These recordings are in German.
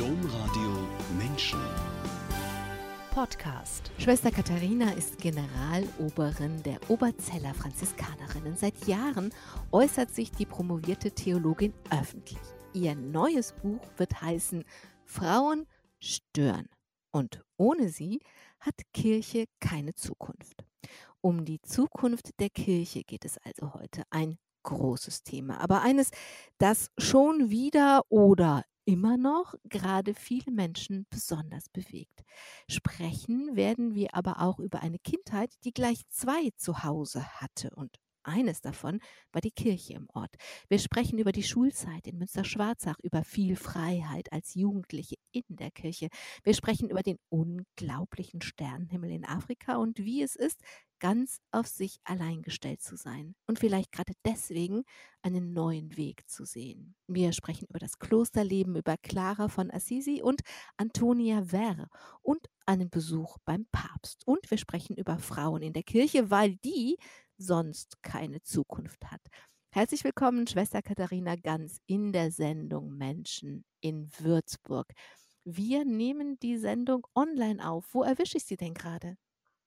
Domradio Menschen. Podcast. Schwester Katharina ist Generaloberin der Oberzeller Franziskanerinnen. Seit Jahren äußert sich die promovierte Theologin öffentlich. Ihr neues Buch wird heißen Frauen stören. Und ohne sie hat Kirche keine Zukunft. Um die Zukunft der Kirche geht es also heute. Ein großes Thema, aber eines, das schon wieder oder immer noch gerade viele Menschen besonders bewegt. Sprechen werden wir aber auch über eine Kindheit, die gleich zwei zu Hause hatte und eines davon war die Kirche im Ort. Wir sprechen über die Schulzeit in Münster-Schwarzach, über viel Freiheit als Jugendliche in der Kirche. Wir sprechen über den unglaublichen Sternenhimmel in Afrika und wie es ist, ganz auf sich allein gestellt zu sein und vielleicht gerade deswegen einen neuen Weg zu sehen. Wir sprechen über das Klosterleben, über Clara von Assisi und Antonia Verre und einen Besuch beim Papst. Und wir sprechen über Frauen in der Kirche, weil die sonst keine Zukunft hat. Herzlich willkommen, Schwester Katharina Ganz, in der Sendung Menschen in Würzburg. Wir nehmen die Sendung online auf. Wo erwische ich Sie denn gerade?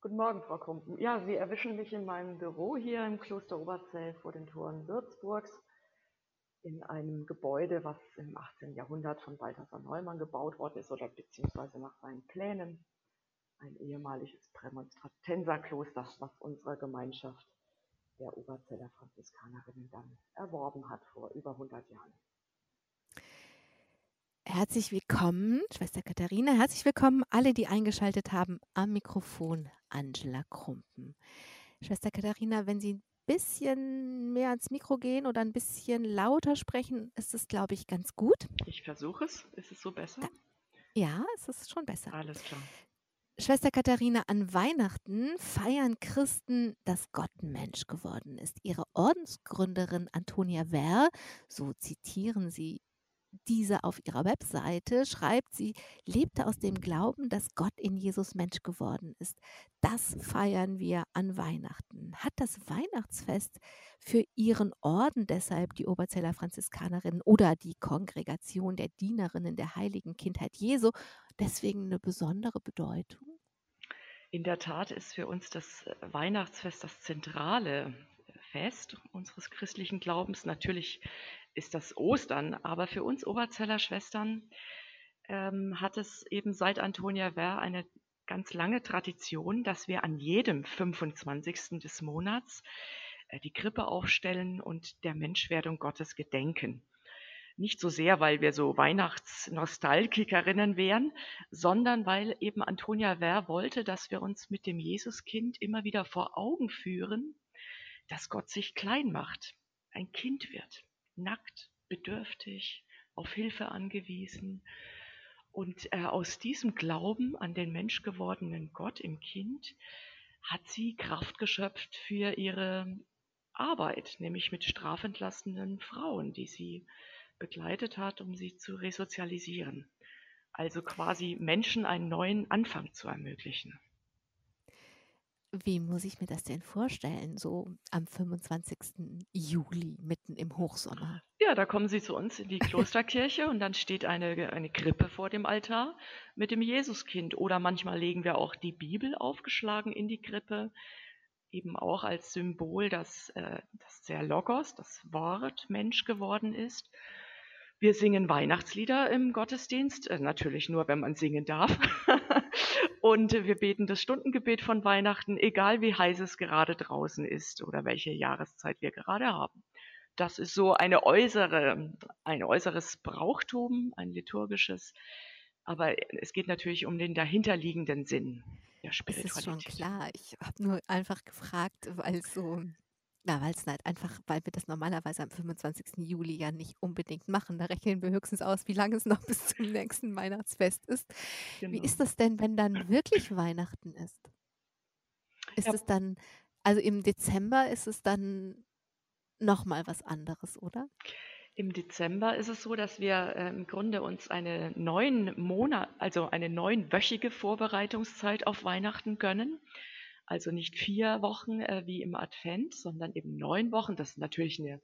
Guten Morgen, Frau Krumpen. Ja, Sie erwischen mich in meinem Büro hier im Kloster Oberzell vor den Toren Würzburgs in einem Gebäude, was im 18. Jahrhundert von Balthasar Neumann gebaut worden ist oder beziehungsweise nach seinen Plänen. Ein ehemaliges Prämonstratenserkloster, was unsere Gemeinschaft der Oberzeller Franziskanerinnen dann erworben hat vor über 100 Jahren. Herzlich willkommen, Schwester Katharina. Herzlich willkommen alle, die eingeschaltet haben am Mikrofon Angela Krumpen. Schwester Katharina, wenn Sie ein bisschen mehr ans Mikro gehen oder ein bisschen lauter sprechen, ist es, glaube ich, ganz gut. Ich versuche es. Ist es so besser? Ja, es ist schon besser. Alles klar. Schwester Katharina, an Weihnachten feiern Christen, dass Gott Mensch geworden ist. Ihre Ordensgründerin Antonia Werr, so zitieren sie diese auf ihrer Webseite, schreibt sie, lebte aus dem Glauben, dass Gott in Jesus Mensch geworden ist. Das feiern wir an Weihnachten. Hat das Weihnachtsfest für ihren Orden deshalb die Oberzeller Franziskanerinnen oder die Kongregation der Dienerinnen der heiligen Kindheit Jesu deswegen eine besondere Bedeutung? In der Tat ist für uns das Weihnachtsfest das zentrale Fest unseres christlichen Glaubens. Natürlich ist das Ostern, aber für uns Oberzeller Schwestern ähm, hat es eben seit Antonia Werr eine ganz lange Tradition, dass wir an jedem 25. des Monats äh, die Krippe aufstellen und der Menschwerdung Gottes gedenken. Nicht so sehr, weil wir so Weihnachtsnostalgikerinnen wären, sondern weil eben Antonia Werr wollte, dass wir uns mit dem Jesuskind immer wieder vor Augen führen, dass Gott sich klein macht, ein Kind wird, nackt, bedürftig, auf Hilfe angewiesen. Und äh, aus diesem Glauben an den menschgewordenen Gott im Kind hat sie Kraft geschöpft für ihre Arbeit, nämlich mit strafentlastenden Frauen, die sie begleitet hat, um sie zu resozialisieren. Also quasi Menschen einen neuen Anfang zu ermöglichen. Wie muss ich mir das denn vorstellen, so am 25. Juli, mitten im Hochsommer? Ja, da kommen Sie zu uns in die Klosterkirche und dann steht eine, eine Krippe vor dem Altar mit dem Jesuskind. Oder manchmal legen wir auch die Bibel aufgeschlagen in die Krippe, eben auch als Symbol, dass, äh, dass der Logos, das Wort, Mensch geworden ist. Wir singen Weihnachtslieder im Gottesdienst, äh, natürlich nur, wenn man singen darf. Und wir beten das Stundengebet von Weihnachten, egal wie heiß es gerade draußen ist oder welche Jahreszeit wir gerade haben. Das ist so eine äußere, ein äußeres Brauchtum, ein liturgisches. Aber es geht natürlich um den dahinterliegenden Sinn der Spiritualität. Das ist schon klar. Ich habe nur einfach gefragt, weil so na, weil es halt einfach weil wir das normalerweise am 25. Juli ja nicht unbedingt machen. Da rechnen wir höchstens aus, wie lange es noch bis zum nächsten Weihnachtsfest ist. Wie Genau. ist das denn, wenn dann wirklich Weihnachten ist? Ist Ja. es dann also im Dezember ist es dann noch mal was anderes, oder? Im Dezember ist es so, dass wir äh, im Grunde uns eine neun Monat, also eine neunwöchige Vorbereitungszeit auf Weihnachten gönnen. Also nicht vier Wochen äh, wie im Advent, sondern eben neun Wochen. Das ist natürlich eine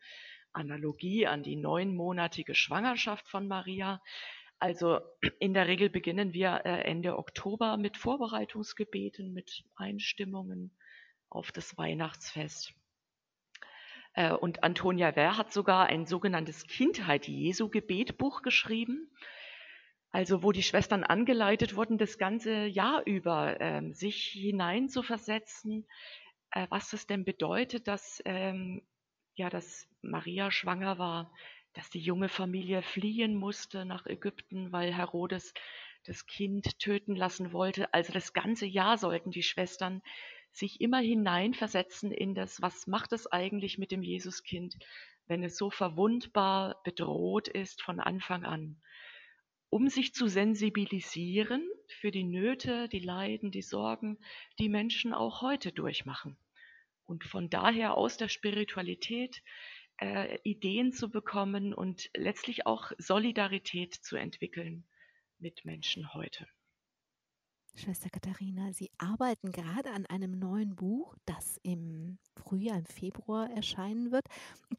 Analogie an die neunmonatige Schwangerschaft von Maria. Also in der Regel beginnen wir äh, Ende Oktober mit Vorbereitungsgebeten, mit Einstimmungen auf das Weihnachtsfest. Äh, und Antonia Wehr hat sogar ein sogenanntes Kindheit Jesu Gebetbuch geschrieben. Also wo die Schwestern angeleitet wurden, das ganze Jahr über ähm, sich hineinzuversetzen, äh, was es denn bedeutet, dass, ähm, ja, dass Maria schwanger war, dass die junge Familie fliehen musste nach Ägypten, weil Herodes das Kind töten lassen wollte. Also das ganze Jahr sollten die Schwestern sich immer hineinversetzen in das, was macht es eigentlich mit dem Jesuskind, wenn es so verwundbar bedroht ist von Anfang an, um sich zu sensibilisieren für die Nöte, die Leiden, die Sorgen, die Menschen auch heute durchmachen. Und von daher aus der Spiritualität äh, Ideen zu bekommen und letztlich auch Solidarität zu entwickeln mit Menschen heute. Schwester Katharina, Sie arbeiten gerade an einem neuen Buch, das im Frühjahr, im Februar erscheinen wird.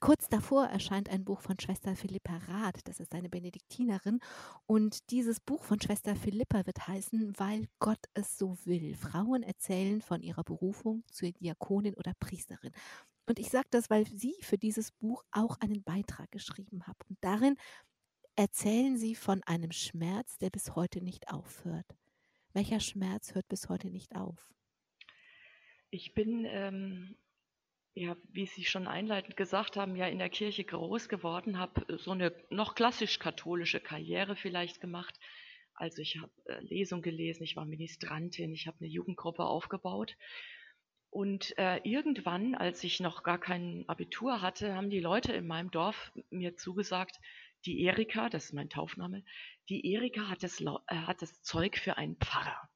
Kurz davor erscheint ein Buch von Schwester Philippa Rath, das ist eine Benediktinerin. Und dieses Buch von Schwester Philippa wird heißen, weil Gott es so will. Frauen erzählen von ihrer Berufung zur Diakonin oder Priesterin. Und ich sage das, weil Sie für dieses Buch auch einen Beitrag geschrieben haben. Und darin erzählen Sie von einem Schmerz, der bis heute nicht aufhört. Welcher Schmerz hört bis heute nicht auf? Ich bin, ähm, ja, wie Sie schon einleitend gesagt haben, ja in der Kirche groß geworden, habe so eine noch klassisch-katholische Karriere vielleicht gemacht. Also ich habe äh, Lesung gelesen, ich war Ministrantin, ich habe eine Jugendgruppe aufgebaut. Und äh, irgendwann, als ich noch gar kein Abitur hatte, haben die Leute in meinem Dorf mir zugesagt, die Erika, das ist mein Taufname, die Erika hat das, äh, hat das Zeug für einen Pfarrer.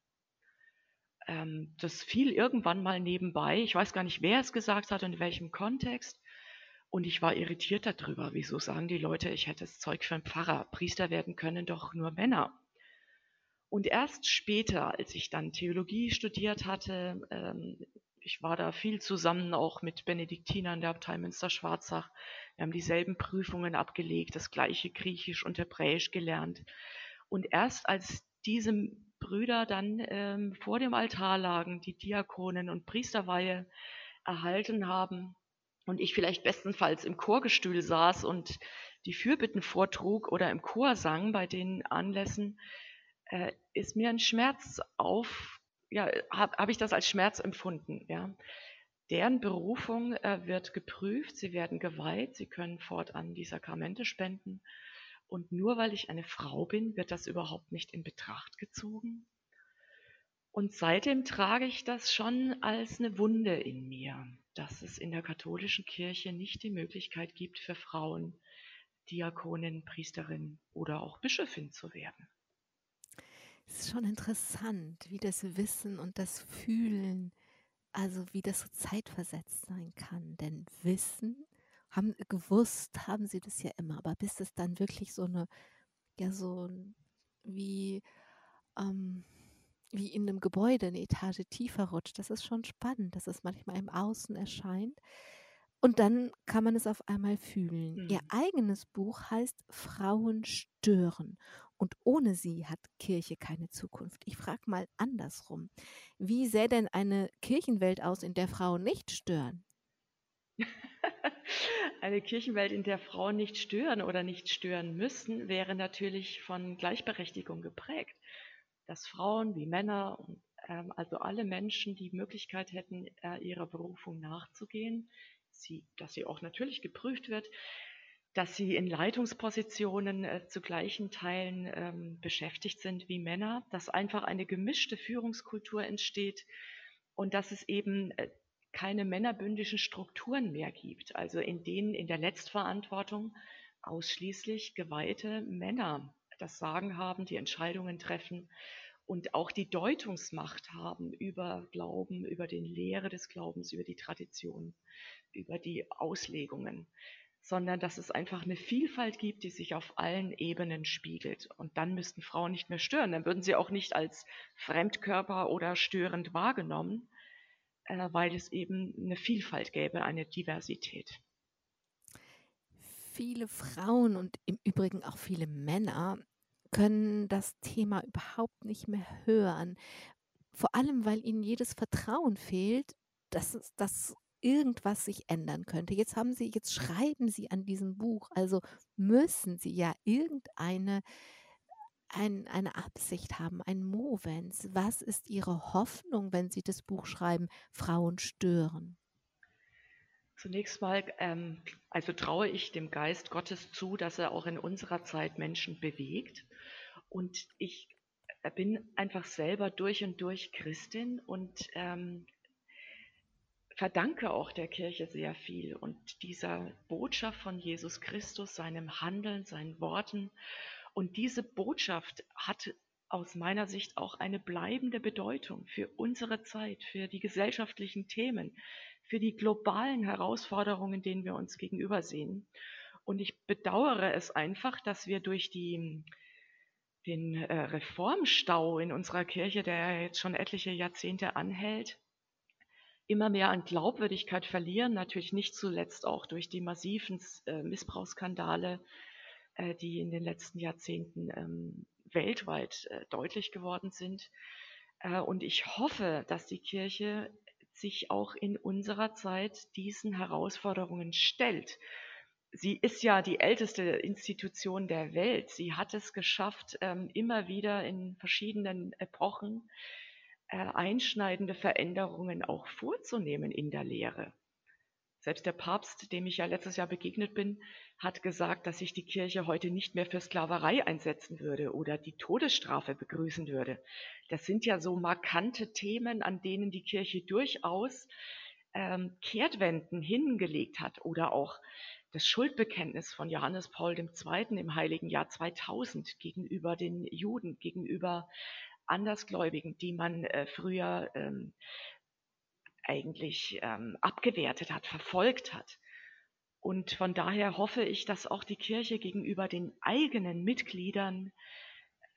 Ähm, das fiel irgendwann mal nebenbei. Ich weiß gar nicht, wer es gesagt hat und in welchem Kontext. Und ich war irritiert darüber. Wieso sagen die Leute, ich hätte das Zeug für einen Pfarrer? Priester werden können doch nur Männer. Und erst später, als ich dann Theologie studiert hatte, ähm, ich war da viel zusammen auch mit Benediktinern der Abtei Münster-Schwarzach, wir haben dieselben Prüfungen abgelegt, das gleiche Griechisch und Hebräisch gelernt. Und erst als diese Brüder dann ähm, vor dem Altar lagen, die Diakonen und Priesterweihe erhalten haben und ich vielleicht bestenfalls im Chorgestühl saß und die Fürbitten vortrug oder im Chor sang bei den Anlässen, äh, ist mir ein Schmerz auf, ja, habe hab ich das als Schmerz empfunden, ja. Deren Berufung äh, wird geprüft, sie werden geweiht, sie können fortan die Sakramente spenden. Und nur weil ich eine Frau bin, wird das überhaupt nicht in Betracht gezogen. Und seitdem trage ich das schon als eine Wunde in mir, dass es in der katholischen Kirche nicht die Möglichkeit gibt für Frauen, Diakonin, Priesterin oder auch Bischöfin zu werden. Es ist schon interessant, wie das Wissen und das Fühlen also wie das so zeitversetzt sein kann. Denn Wissen, haben gewusst, haben sie das ja immer, aber bis es dann wirklich so eine, ja, so wie, ähm, wie in einem Gebäude eine Etage tiefer rutscht, das ist schon spannend, dass es manchmal im Außen erscheint. Und dann kann man es auf einmal fühlen. Mhm. Ihr eigenes Buch heißt Frauen stören. Und ohne sie hat Kirche keine Zukunft. Ich frage mal andersrum. Wie sähe denn eine Kirchenwelt aus, in der Frauen nicht stören? Eine Kirchenwelt, in der Frauen nicht stören oder nicht stören müssen, wäre natürlich von Gleichberechtigung geprägt. Dass Frauen wie Männer, ähm, also alle Menschen die Möglichkeit hätten, äh, ihrer Berufung nachzugehen, sie, dass sie auch natürlich geprüft wird, dass sie in Leitungspositionen äh, zu gleichen Teilen ähm, beschäftigt sind wie Männer, dass einfach eine gemischte Führungskultur entsteht und dass es eben äh, keine männerbündischen Strukturen mehr gibt, also in denen in der Letztverantwortung ausschließlich geweihte Männer das Sagen haben, die Entscheidungen treffen und auch die Deutungsmacht haben über Glauben, über den Lehre des Glaubens, über die Tradition, über die Auslegungen sondern dass es einfach eine Vielfalt gibt, die sich auf allen Ebenen spiegelt. Und dann müssten Frauen nicht mehr stören. Dann würden sie auch nicht als Fremdkörper oder störend wahrgenommen, äh, weil es eben eine Vielfalt gäbe, eine Diversität. Viele Frauen und im Übrigen auch viele Männer können das Thema überhaupt nicht mehr hören. Vor allem, weil ihnen jedes Vertrauen fehlt, dass, dass irgendwas sich ändern könnte. Jetzt haben sie, jetzt schreiben sie an diesem Buch, also müssen sie ja irgendeine ein, eine Absicht haben, ein Movens. Was ist Ihre Hoffnung, wenn Sie das Buch schreiben, Frauen stören? Zunächst mal, ähm, also traue ich dem Geist Gottes zu, dass er auch in unserer Zeit Menschen bewegt. Und ich äh, bin einfach selber durch und durch Christin und ähm, verdanke auch der Kirche sehr viel und dieser Botschaft von Jesus Christus, seinem Handeln, seinen Worten. Und diese Botschaft hat aus meiner Sicht auch eine bleibende Bedeutung für unsere Zeit, für die gesellschaftlichen Themen, für die globalen Herausforderungen, denen wir uns gegenüber sehen. Und ich bedauere es einfach, dass wir durch die, den äh, Reformstau in unserer Kirche, der jetzt schon etliche Jahrzehnte anhält, immer mehr an Glaubwürdigkeit verlieren, natürlich nicht zuletzt auch durch die massiven äh, Missbrauchsskandale, äh, die in den letzten Jahrzehnten ähm, weltweit äh, deutlich geworden sind. Und ich hoffe, dass die Kirche sich auch in unserer Zeit diesen Herausforderungen stellt. Sie ist ja die älteste Institution der Welt. Sie hat es geschafft, ähm, immer wieder in verschiedenen Epochen einschneidende Veränderungen auch vorzunehmen in der Lehre. Selbst der Papst, dem ich ja letztes Jahr begegnet bin, hat gesagt, dass sich die Kirche heute nicht mehr für Sklaverei einsetzen würde oder die Todesstrafe begrüßen würde. Das sind ja so markante Themen, an denen die Kirche durchaus ähm, Kehrtwenden hingelegt hat oder auch das Schuldbekenntnis von Johannes Paul II. im heiligen Jahr 2000 gegenüber den Juden, gegenüber Andersgläubigen, die man äh, früher ähm, eigentlich ähm, abgewertet hat, verfolgt hat. Und von daher hoffe ich, dass auch die Kirche gegenüber den eigenen Mitgliedern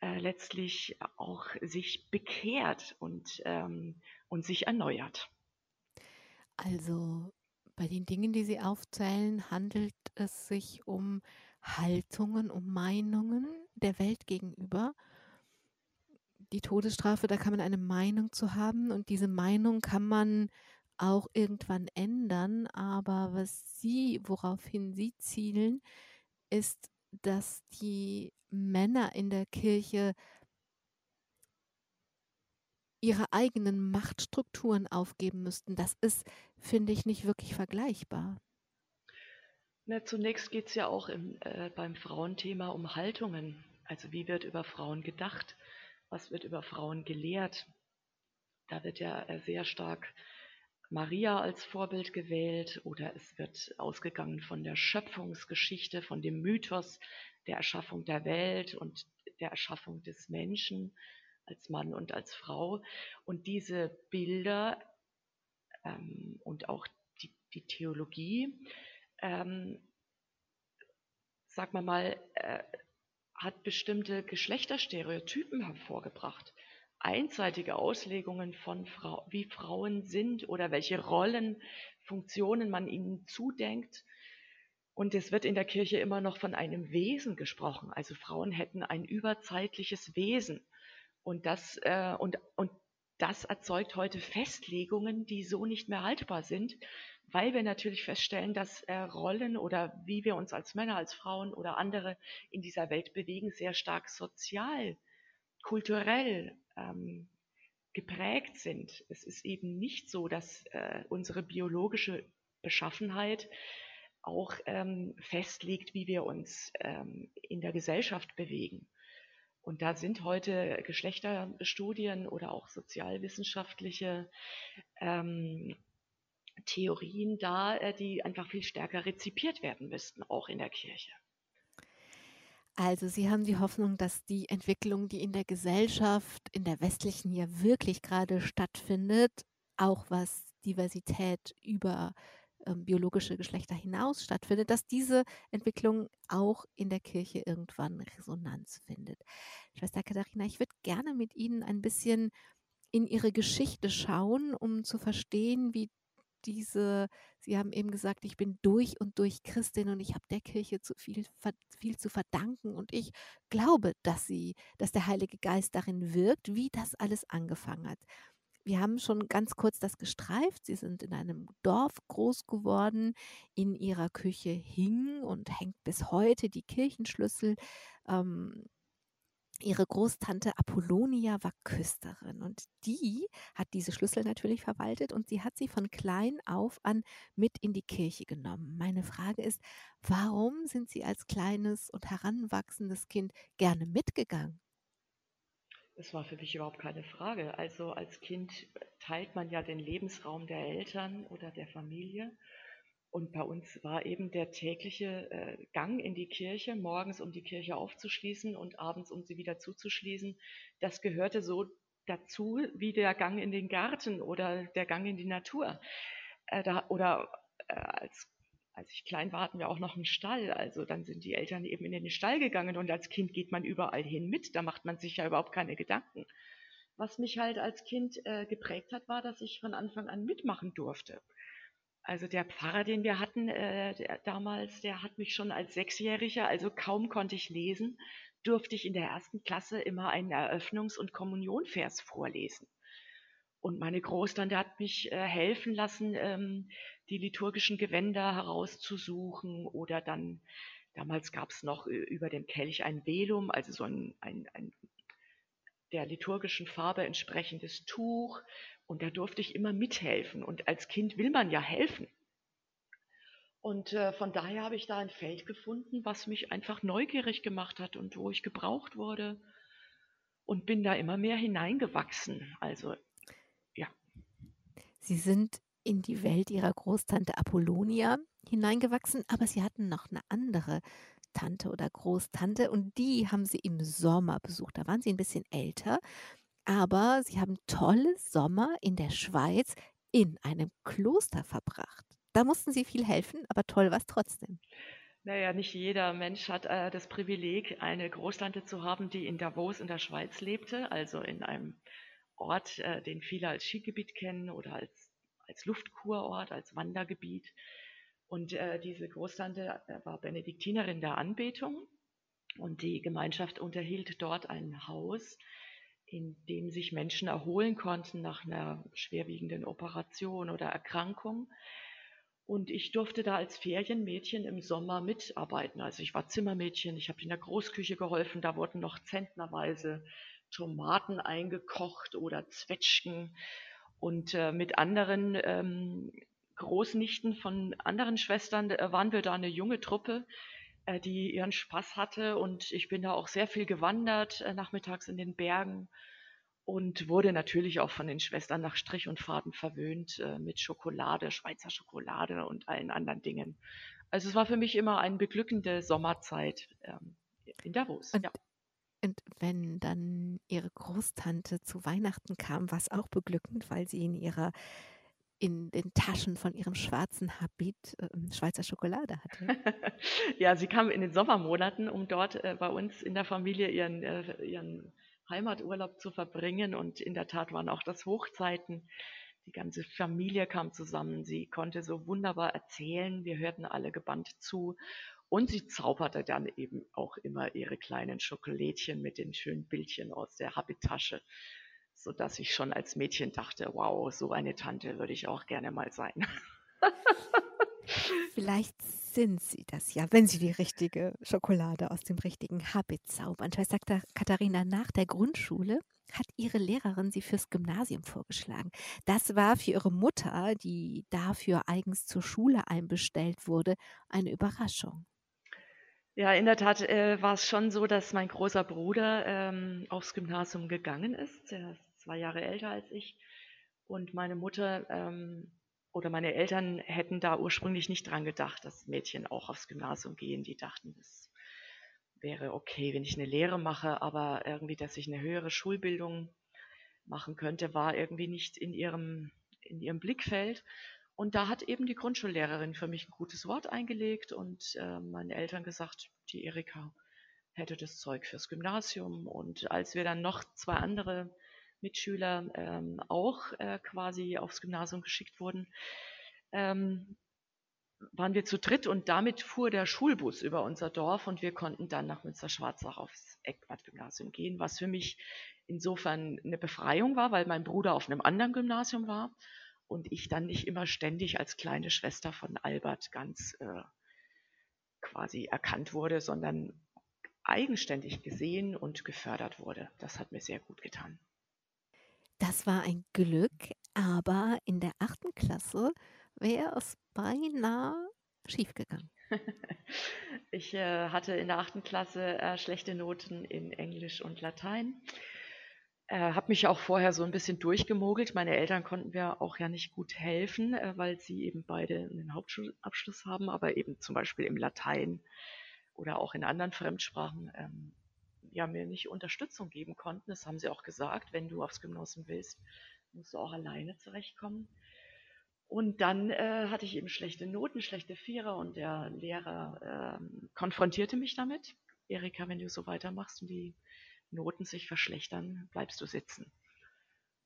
äh, letztlich auch sich bekehrt und, ähm, und sich erneuert. Also bei den Dingen, die Sie aufzählen, handelt es sich um Haltungen, um Meinungen der Welt gegenüber die Todesstrafe, da kann man eine Meinung zu haben und diese Meinung kann man auch irgendwann ändern. Aber was Sie, woraufhin Sie zielen, ist, dass die Männer in der Kirche ihre eigenen Machtstrukturen aufgeben müssten. Das ist, finde ich, nicht wirklich vergleichbar. Na, zunächst geht es ja auch im, äh, beim Frauenthema um Haltungen. Also wie wird über Frauen gedacht? Was wird über Frauen gelehrt. Da wird ja äh, sehr stark Maria als Vorbild gewählt oder es wird ausgegangen von der Schöpfungsgeschichte, von dem Mythos der Erschaffung der Welt und der Erschaffung des Menschen als Mann und als Frau. Und diese Bilder ähm, und auch die, die Theologie, ähm, sag mal mal, äh, hat bestimmte Geschlechterstereotypen hervorgebracht. Einseitige Auslegungen von Frau, wie Frauen sind oder welche Rollen, Funktionen man ihnen zudenkt. Und es wird in der Kirche immer noch von einem Wesen gesprochen. Also Frauen hätten ein überzeitliches Wesen. Und das, äh, und, und das erzeugt heute Festlegungen, die so nicht mehr haltbar sind, weil wir natürlich feststellen, dass äh, Rollen oder wie wir uns als Männer, als Frauen oder andere in dieser Welt bewegen, sehr stark sozial, kulturell ähm, geprägt sind. Es ist eben nicht so, dass äh, unsere biologische Beschaffenheit auch ähm, festlegt, wie wir uns ähm, in der Gesellschaft bewegen. Und da sind heute Geschlechterstudien oder auch sozialwissenschaftliche ähm, Theorien da, äh, die einfach viel stärker rezipiert werden müssten, auch in der Kirche. Also Sie haben die Hoffnung, dass die Entwicklung, die in der Gesellschaft, in der westlichen ja wirklich gerade stattfindet, auch was Diversität über ähm, biologische Geschlechter hinaus stattfindet, dass diese Entwicklung auch in der Kirche irgendwann Resonanz findet. Schwester Katharina, ich würde gerne mit Ihnen ein bisschen in Ihre Geschichte schauen, um zu verstehen, wie diese, Sie haben eben gesagt, ich bin durch und durch Christin und ich habe der Kirche zu viel, viel zu verdanken und ich glaube, dass sie, dass der Heilige Geist darin wirkt, wie das alles angefangen hat. Wir haben schon ganz kurz das gestreift. Sie sind in einem Dorf groß geworden. In ihrer Küche hing und hängt bis heute die Kirchenschlüssel. Ähm, Ihre Großtante Apollonia war Küsterin und die hat diese Schlüssel natürlich verwaltet und sie hat sie von klein auf an mit in die Kirche genommen. Meine Frage ist, warum sind Sie als kleines und heranwachsendes Kind gerne mitgegangen? Es war für mich überhaupt keine Frage. Also als Kind teilt man ja den Lebensraum der Eltern oder der Familie. Und bei uns war eben der tägliche äh, Gang in die Kirche, morgens um die Kirche aufzuschließen und abends um sie wieder zuzuschließen, das gehörte so dazu wie der Gang in den Garten oder der Gang in die Natur. Äh, da, oder äh, als, als ich klein war, hatten wir auch noch einen Stall. Also dann sind die Eltern eben in den Stall gegangen und als Kind geht man überall hin mit. Da macht man sich ja überhaupt keine Gedanken. Was mich halt als Kind äh, geprägt hat, war, dass ich von Anfang an mitmachen durfte. Also der Pfarrer, den wir hatten äh, der, damals, der hat mich schon als Sechsjähriger, also kaum konnte ich lesen, durfte ich in der ersten Klasse immer einen Eröffnungs- und Kommunionvers vorlesen. Und meine Großtante hat mich äh, helfen lassen, ähm, die liturgischen Gewänder herauszusuchen oder dann, damals gab es noch über dem Kelch ein Velum, also so ein, ein, ein der liturgischen Farbe entsprechendes Tuch und da durfte ich immer mithelfen. Und als Kind will man ja helfen. Und äh, von daher habe ich da ein Feld gefunden, was mich einfach neugierig gemacht hat und wo ich gebraucht wurde. Und bin da immer mehr hineingewachsen. Also, ja. Sie sind in die Welt Ihrer Großtante Apollonia hineingewachsen, aber Sie hatten noch eine andere Tante oder Großtante und die haben Sie im Sommer besucht. Da waren Sie ein bisschen älter aber sie haben tolle Sommer in der Schweiz in einem Kloster verbracht. Da mussten sie viel helfen, aber toll war es trotzdem. Naja, nicht jeder Mensch hat äh, das Privileg, eine Großtante zu haben, die in Davos in der Schweiz lebte, also in einem Ort, äh, den viele als Skigebiet kennen oder als, als Luftkurort, als Wandergebiet. Und äh, diese Großtante äh, war Benediktinerin der Anbetung und die Gemeinschaft unterhielt dort ein Haus, in dem sich Menschen erholen konnten nach einer schwerwiegenden Operation oder Erkrankung. Und ich durfte da als Ferienmädchen im Sommer mitarbeiten. Also ich war Zimmermädchen, ich habe in der Großküche geholfen, da wurden noch zentnerweise Tomaten eingekocht oder Zwetschgen. Und äh, mit anderen ähm, Großnichten von anderen Schwestern waren wir da eine junge Truppe, äh, die ihren Spaß hatte. Und ich bin da auch sehr viel gewandert, äh, nachmittags in den Bergen und wurde natürlich auch von den Schwestern nach Strich und Faden verwöhnt äh, mit Schokolade, Schweizer Schokolade und allen anderen Dingen. Also es war für mich immer eine beglückende Sommerzeit ähm, in Davos. Und, ja. und wenn dann Ihre Großtante zu Weihnachten kam, war es auch beglückend, weil sie in ihrer in den Taschen von ihrem schwarzen Habit äh, Schweizer Schokolade hatte. ja, sie kam in den Sommermonaten, um dort äh, bei uns in der Familie ihren, äh, ihren Heimaturlaub zu verbringen. Und in der Tat waren auch das Hochzeiten. Die ganze Familie kam zusammen. Sie konnte so wunderbar erzählen. Wir hörten alle gebannt zu. Und sie zauberte dann eben auch immer ihre kleinen Schokolädchen mit den schönen Bildchen aus der Habittasche sodass ich schon als Mädchen dachte, wow, so eine Tante würde ich auch gerne mal sein. Vielleicht sind Sie das ja, wenn Sie die richtige Schokolade aus dem richtigen Habit zaubern. Schwester Katharina, nach der Grundschule hat Ihre Lehrerin Sie fürs Gymnasium vorgeschlagen. Das war für Ihre Mutter, die dafür eigens zur Schule einbestellt wurde, eine Überraschung. Ja, in der Tat äh, war es schon so, dass mein großer Bruder ähm, aufs Gymnasium gegangen ist. Er ist zwei Jahre älter als ich. Und meine Mutter ähm, oder meine Eltern hätten da ursprünglich nicht dran gedacht, dass Mädchen auch aufs Gymnasium gehen. Die dachten, das wäre okay, wenn ich eine Lehre mache, aber irgendwie, dass ich eine höhere Schulbildung machen könnte, war irgendwie nicht in ihrem, in ihrem Blickfeld. Und da hat eben die Grundschullehrerin für mich ein gutes Wort eingelegt und äh, meinen Eltern gesagt, die Erika hätte das Zeug fürs Gymnasium. Und als wir dann noch zwei andere Mitschüler ähm, auch äh, quasi aufs Gymnasium geschickt wurden, ähm, waren wir zu dritt und damit fuhr der Schulbus über unser Dorf und wir konnten dann nach Münster-Schwarzach aufs Eckbad-Gymnasium gehen, was für mich insofern eine Befreiung war, weil mein Bruder auf einem anderen Gymnasium war und ich dann nicht immer ständig als kleine Schwester von Albert ganz äh, quasi erkannt wurde, sondern eigenständig gesehen und gefördert wurde. Das hat mir sehr gut getan. Das war ein Glück, aber in der achten Klasse wäre es beinahe schiefgegangen. ich äh, hatte in der achten Klasse äh, schlechte Noten in Englisch und Latein. Äh, habe mich auch vorher so ein bisschen durchgemogelt. Meine Eltern konnten mir auch ja nicht gut helfen, äh, weil sie eben beide einen Hauptschulabschluss haben, aber eben zum Beispiel im Latein oder auch in anderen Fremdsprachen ähm, ja mir nicht Unterstützung geben konnten. Das haben sie auch gesagt, wenn du aufs Gymnasium willst, musst du auch alleine zurechtkommen. Und dann äh, hatte ich eben schlechte Noten, schlechte Vierer und der Lehrer äh, konfrontierte mich damit. Erika, wenn du so weitermachst und die Noten sich verschlechtern, bleibst du sitzen.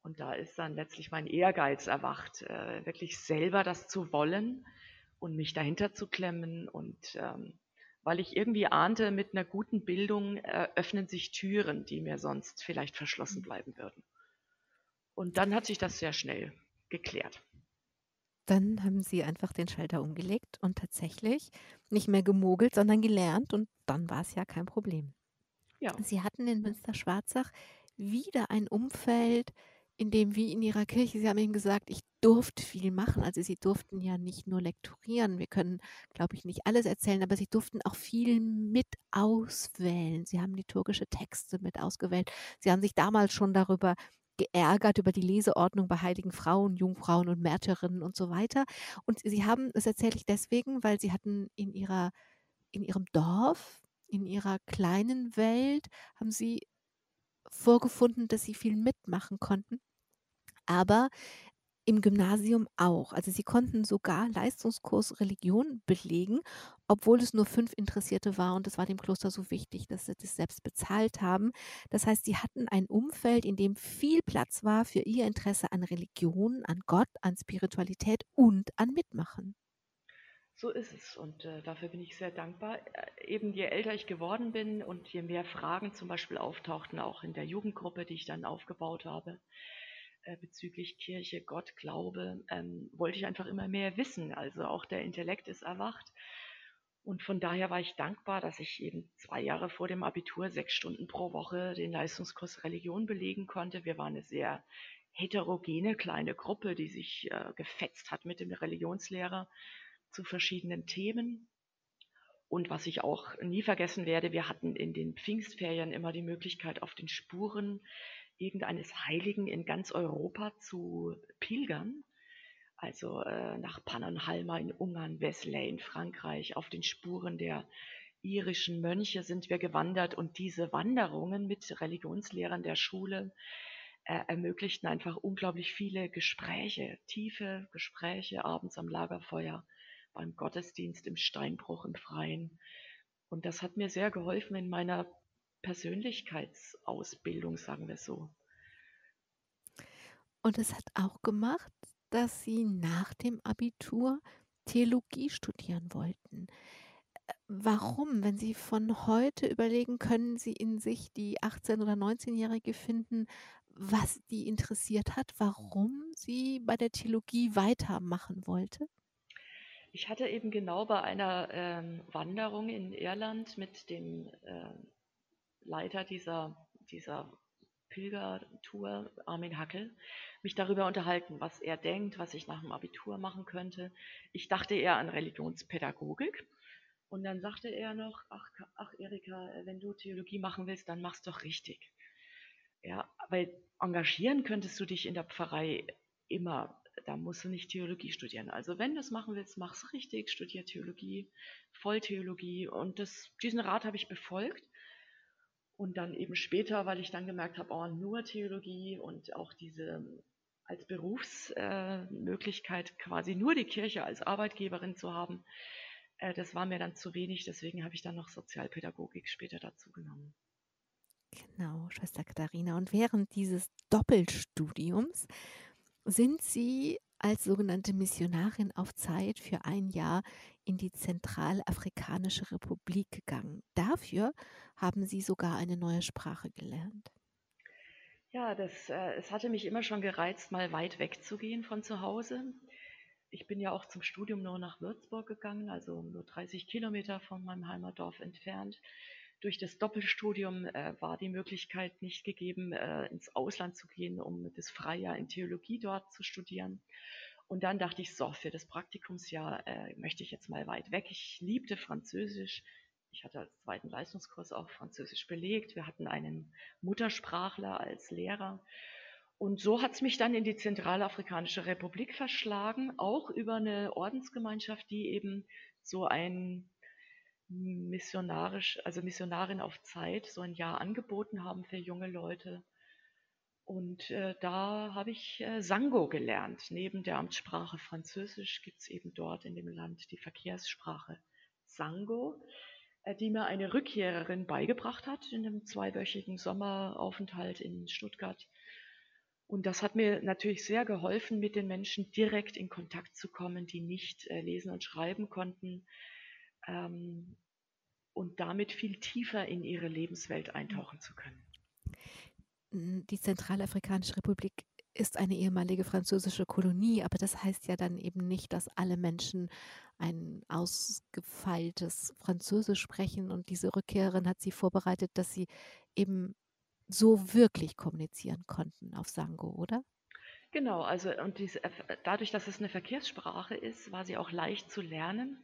Und da ist dann letztlich mein Ehrgeiz erwacht, äh, wirklich selber das zu wollen und mich dahinter zu klemmen. Und ähm, weil ich irgendwie ahnte, mit einer guten Bildung äh, öffnen sich Türen, die mir sonst vielleicht verschlossen mhm. bleiben würden. Und dann hat sich das sehr schnell geklärt. Dann haben sie einfach den Schalter umgelegt und tatsächlich nicht mehr gemogelt, sondern gelernt und dann war es ja kein Problem. Ja. Sie hatten in Münster-Schwarzach wieder ein Umfeld, in dem wie in ihrer Kirche, Sie haben eben gesagt, ich durfte viel machen. Also Sie durften ja nicht nur lektorieren. Wir können, glaube ich, nicht alles erzählen, aber Sie durften auch viel mit auswählen. Sie haben liturgische Texte mit ausgewählt. Sie haben sich damals schon darüber geärgert über die Leseordnung bei heiligen Frauen, Jungfrauen und Märtyrinnen und so weiter. Und sie haben, das erzähle ich deswegen, weil sie hatten in ihrer, in ihrem Dorf, in ihrer kleinen Welt, haben sie vorgefunden, dass sie viel mitmachen konnten. Aber im Gymnasium auch. Also sie konnten sogar Leistungskurs Religion belegen, obwohl es nur fünf Interessierte war und es war dem Kloster so wichtig, dass sie das selbst bezahlt haben. Das heißt, sie hatten ein Umfeld, in dem viel Platz war für ihr Interesse an Religion, an Gott, an Spiritualität und an Mitmachen. So ist es und äh, dafür bin ich sehr dankbar. Äh, eben je älter ich geworden bin und je mehr Fragen zum Beispiel auftauchten, auch in der Jugendgruppe, die ich dann aufgebaut habe, äh, bezüglich Kirche, Gott, Glaube, ähm, wollte ich einfach immer mehr wissen. Also auch der Intellekt ist erwacht. Und von daher war ich dankbar, dass ich eben zwei Jahre vor dem Abitur sechs Stunden pro Woche den Leistungskurs Religion belegen konnte. Wir waren eine sehr heterogene kleine Gruppe, die sich äh, gefetzt hat mit dem Religionslehrer zu verschiedenen Themen. Und was ich auch nie vergessen werde, wir hatten in den Pfingstferien immer die Möglichkeit, auf den Spuren irgendeines Heiligen in ganz Europa zu pilgern. Also äh, nach Pannonhalma in Ungarn, Wesley in Frankreich, auf den Spuren der irischen Mönche sind wir gewandert und diese Wanderungen mit Religionslehrern der Schule äh, ermöglichten einfach unglaublich viele Gespräche, tiefe Gespräche abends am Lagerfeuer, beim Gottesdienst im Steinbruch im Freien. Und das hat mir sehr geholfen in meiner Persönlichkeitsausbildung, sagen wir so. Und es hat auch gemacht, dass Sie nach dem Abitur Theologie studieren wollten. Äh, warum, wenn Sie von heute überlegen, können Sie in sich die 18- oder 19-Jährige finden, was die interessiert hat, warum sie bei der Theologie weitermachen wollte? Ich hatte eben genau bei einer ähm, Wanderung in Irland mit dem äh, Leiter dieser, dieser Pilgertour, Armin Hackel, mich darüber unterhalten, was er denkt, was ich nach dem Abitur machen könnte. Ich dachte eher an Religionspädagogik. Und dann sagte er noch, ach, ach Erika, wenn du Theologie machen willst, dann mach's doch richtig. Ja, weil engagieren könntest du dich in der Pfarrei immer. Da musst du nicht Theologie studieren. Also wenn du es machen willst, mach's richtig, studier Theologie, Volltheologie. Und das, diesen Rat habe ich befolgt. Und dann eben später, weil ich dann gemerkt habe, oh, nur Theologie und auch diese als Berufsmöglichkeit äh, quasi nur die Kirche als Arbeitgeberin zu haben, äh, das war mir dann zu wenig. Deswegen habe ich dann noch Sozialpädagogik später dazu genommen. Genau, Schwester Katharina. Und während dieses Doppelstudiums sind Sie als sogenannte Missionarin auf Zeit für ein Jahr in die Zentralafrikanische Republik gegangen. Dafür haben Sie sogar eine neue Sprache gelernt. Ja, das, äh, es hatte mich immer schon gereizt, mal weit wegzugehen von zu Hause. Ich bin ja auch zum Studium nur nach Würzburg gegangen, also nur 30 Kilometer von meinem Heimatdorf entfernt. Durch das Doppelstudium äh, war die Möglichkeit nicht gegeben, äh, ins Ausland zu gehen, um das Freijahr in Theologie dort zu studieren. Und dann dachte ich, so, für das Praktikumsjahr äh, möchte ich jetzt mal weit weg. Ich liebte Französisch. Ich hatte als zweiten Leistungskurs auch Französisch belegt. Wir hatten einen Muttersprachler als Lehrer. Und so hat es mich dann in die Zentralafrikanische Republik verschlagen, auch über eine Ordensgemeinschaft, die eben so ein missionarisch, also Missionarin auf Zeit, so ein Jahr angeboten haben für junge Leute. Und äh, da habe ich äh, Sango gelernt. Neben der Amtssprache Französisch gibt es eben dort in dem Land die Verkehrssprache Sango, äh, die mir eine Rückkehrerin beigebracht hat in einem zweiwöchigen Sommeraufenthalt in Stuttgart. Und das hat mir natürlich sehr geholfen, mit den Menschen direkt in Kontakt zu kommen, die nicht äh, lesen und schreiben konnten, ähm, und damit viel tiefer in ihre Lebenswelt eintauchen zu können. Die Zentralafrikanische Republik ist eine ehemalige französische Kolonie, aber das heißt ja dann eben nicht, dass alle Menschen ein ausgefeiltes Französisch sprechen und diese Rückkehrerin hat sie vorbereitet, dass sie eben so wirklich kommunizieren konnten auf Sango, oder? Genau, also und diese, dadurch, dass es eine Verkehrssprache ist, war sie auch leicht zu lernen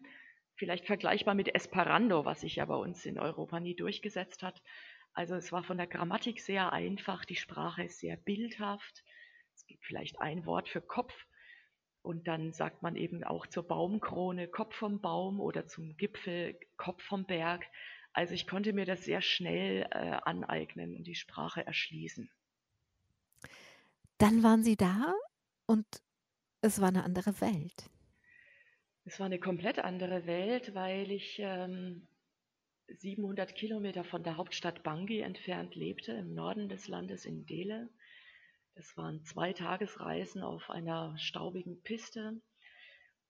vielleicht vergleichbar mit Esperanto, was sich ja bei uns in Europa nie durchgesetzt hat. Also es war von der Grammatik sehr einfach, die Sprache ist sehr bildhaft. Es gibt vielleicht ein Wort für Kopf und dann sagt man eben auch zur Baumkrone Kopf vom Baum oder zum Gipfel Kopf vom Berg. Also ich konnte mir das sehr schnell äh, aneignen und die Sprache erschließen. Dann waren Sie da und es war eine andere Welt. Es war eine komplett andere Welt, weil ich ähm, 700 Kilometer von der Hauptstadt Bangui entfernt lebte, im Norden des Landes in Dele. Das waren zwei Tagesreisen auf einer staubigen Piste.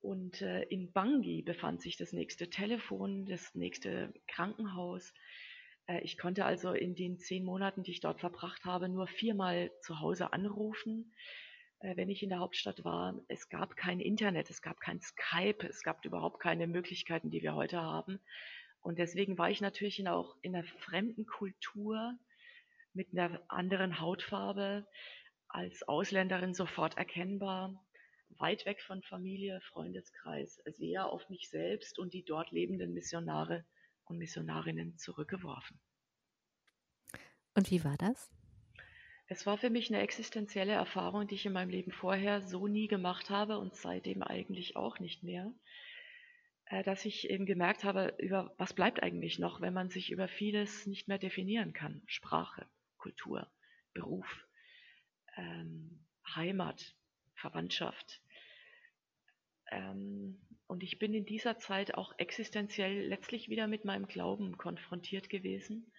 Und äh, in Bangui befand sich das nächste Telefon, das nächste Krankenhaus. Äh, ich konnte also in den zehn Monaten, die ich dort verbracht habe, nur viermal zu Hause anrufen. Äh, wenn ich in der Hauptstadt war, es gab kein Internet, es gab kein Skype, es gab überhaupt keine Möglichkeiten, die wir heute haben. Und deswegen war ich natürlich auch in einer fremden Kultur mit einer anderen Hautfarbe als Ausländerin sofort erkennbar, weit weg von Familie, Freundeskreis, sehr auf mich selbst und die dort lebenden Missionare und Missionarinnen zurückgeworfen. Und wie war das? Es war für mich eine existenzielle Erfahrung, die ich in meinem Leben vorher so nie gemacht habe und seitdem eigentlich auch nicht mehr, äh, dass ich eben gemerkt habe, über was bleibt eigentlich noch, wenn man sich über vieles nicht mehr definieren kann. Sprache, Kultur, Beruf, ähm, Heimat, Verwandtschaft. Ähm, und ich bin in dieser Zeit auch existenziell letztlich wieder mit meinem Glauben konfrontiert gewesen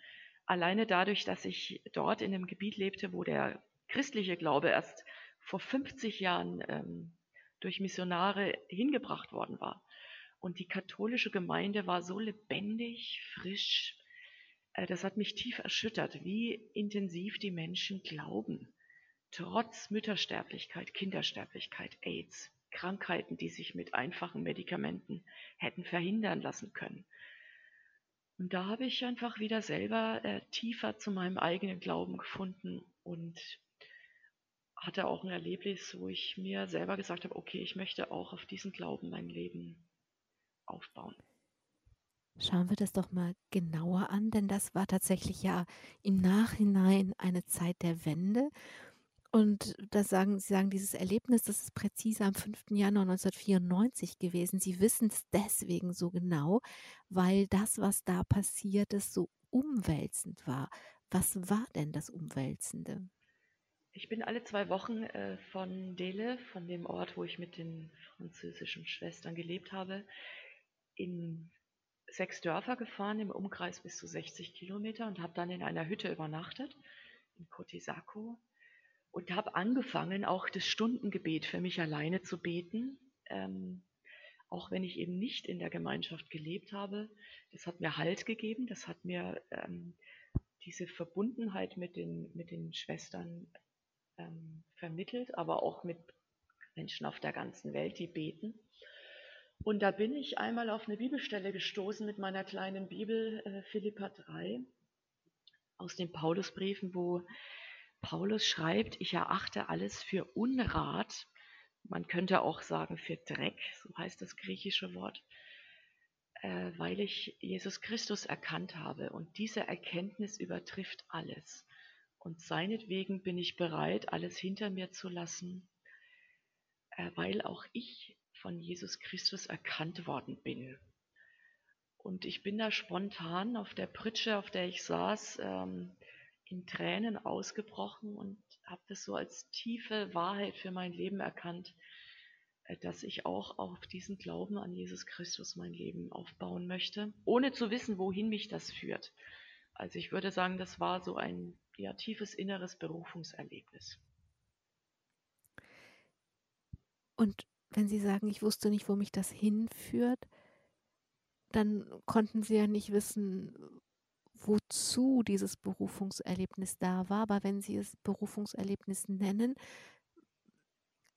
alleine dadurch, dass ich dort in einem Gebiet lebte, wo der christliche Glaube erst vor 50 Jahren ähm, durch Missionare hingebracht worden war. Und die katholische Gemeinde war so lebendig, frisch. Äh, das hat mich tief erschüttert, wie intensiv die Menschen glauben. Trotz Müttersterblichkeit, Kindersterblichkeit, AIDS, Krankheiten, die sich mit einfachen Medikamenten hätten verhindern lassen können. Und da habe ich einfach wieder selber äh, tiefer zu meinem eigenen Glauben gefunden und hatte auch ein Erlebnis, wo ich mir selber gesagt habe, okay, ich möchte auch auf diesen Glauben mein Leben aufbauen. Schauen wir das doch mal genauer an, denn das war tatsächlich ja im Nachhinein eine Zeit der Wende. Und da sagen Sie sagen, dieses Erlebnis, das ist präzise am 5. Januar 1994 gewesen. Sie wissen es deswegen so genau, weil das, was da passiert ist, so umwälzend war. Was war denn das Umwälzende? Ich bin alle zwei Wochen äh, von Dele, von dem Ort, wo ich mit den französischen Schwestern gelebt habe, in sechs Dörfer gefahren, im Umkreis bis zu 60 Kilometer und habe dann in einer Hütte übernachtet, in Kotisaco und habe angefangen, auch das Stundengebet für mich alleine zu beten, ähm, auch wenn ich eben nicht in der Gemeinschaft gelebt habe. Das hat mir Halt gegeben, das hat mir ähm, diese Verbundenheit mit den, mit den Schwestern ähm, vermittelt, aber auch mit Menschen auf der ganzen Welt, die beten. Und da bin ich einmal auf eine Bibelstelle gestoßen mit meiner kleinen Bibel, äh, Philippa 3, aus den Paulusbriefen, wo Paulus schreibt, ich erachte alles für Unrat, man könnte auch sagen für Dreck, so heißt das griechische Wort, äh, weil ich Jesus Christus erkannt habe. Und diese Erkenntnis übertrifft alles. Und seinetwegen bin ich bereit, alles hinter mir zu lassen, äh, weil auch ich von Jesus Christus erkannt worden bin. Und ich bin da spontan auf der Pritsche, auf der ich saß, ähm, in Tränen ausgebrochen und habe das so als tiefe Wahrheit für mein Leben erkannt, äh, dass ich auch auf diesen Glauben an Jesus Christus mein Leben aufbauen möchte, ohne zu wissen, wohin mich das führt. Also ich würde sagen, das war so ein ja, tiefes inneres Berufungserlebnis. Und wenn Sie sagen, ich wusste nicht, wo mich das hinführt, dann konnten Sie ja nicht wissen, wozu dieses Berufungserlebnis da war. Aber wenn Sie es Berufungserlebnis nennen,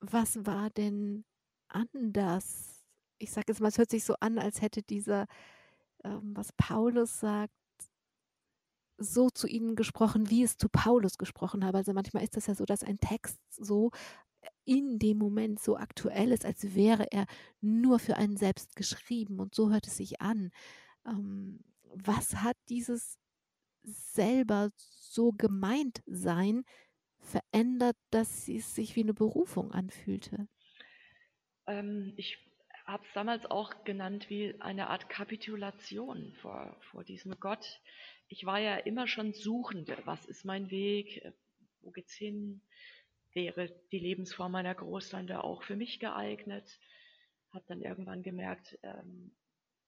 was war denn anders? Ich sage jetzt mal, es hört sich so an, als hätte dieser, ähm, was Paulus sagt, so zu ihnen gesprochen, wie es zu Paulus gesprochen habe. Also manchmal ist das ja so, dass ein Text so in dem Moment so aktuell ist, als wäre er nur für einen selbst geschrieben. Und so hört es sich an. Ähm, was hat dieses selber so gemeint sein verändert, dass es sich wie eine Berufung anfühlte? Ähm, ich habe es damals auch genannt wie eine Art Kapitulation vor, vor diesem Gott. Ich war ja immer schon Suchende. Was ist mein Weg? Wo geht's hin? Wäre die Lebensform meiner Großtante auch für mich geeignet? Habe dann irgendwann gemerkt, ähm,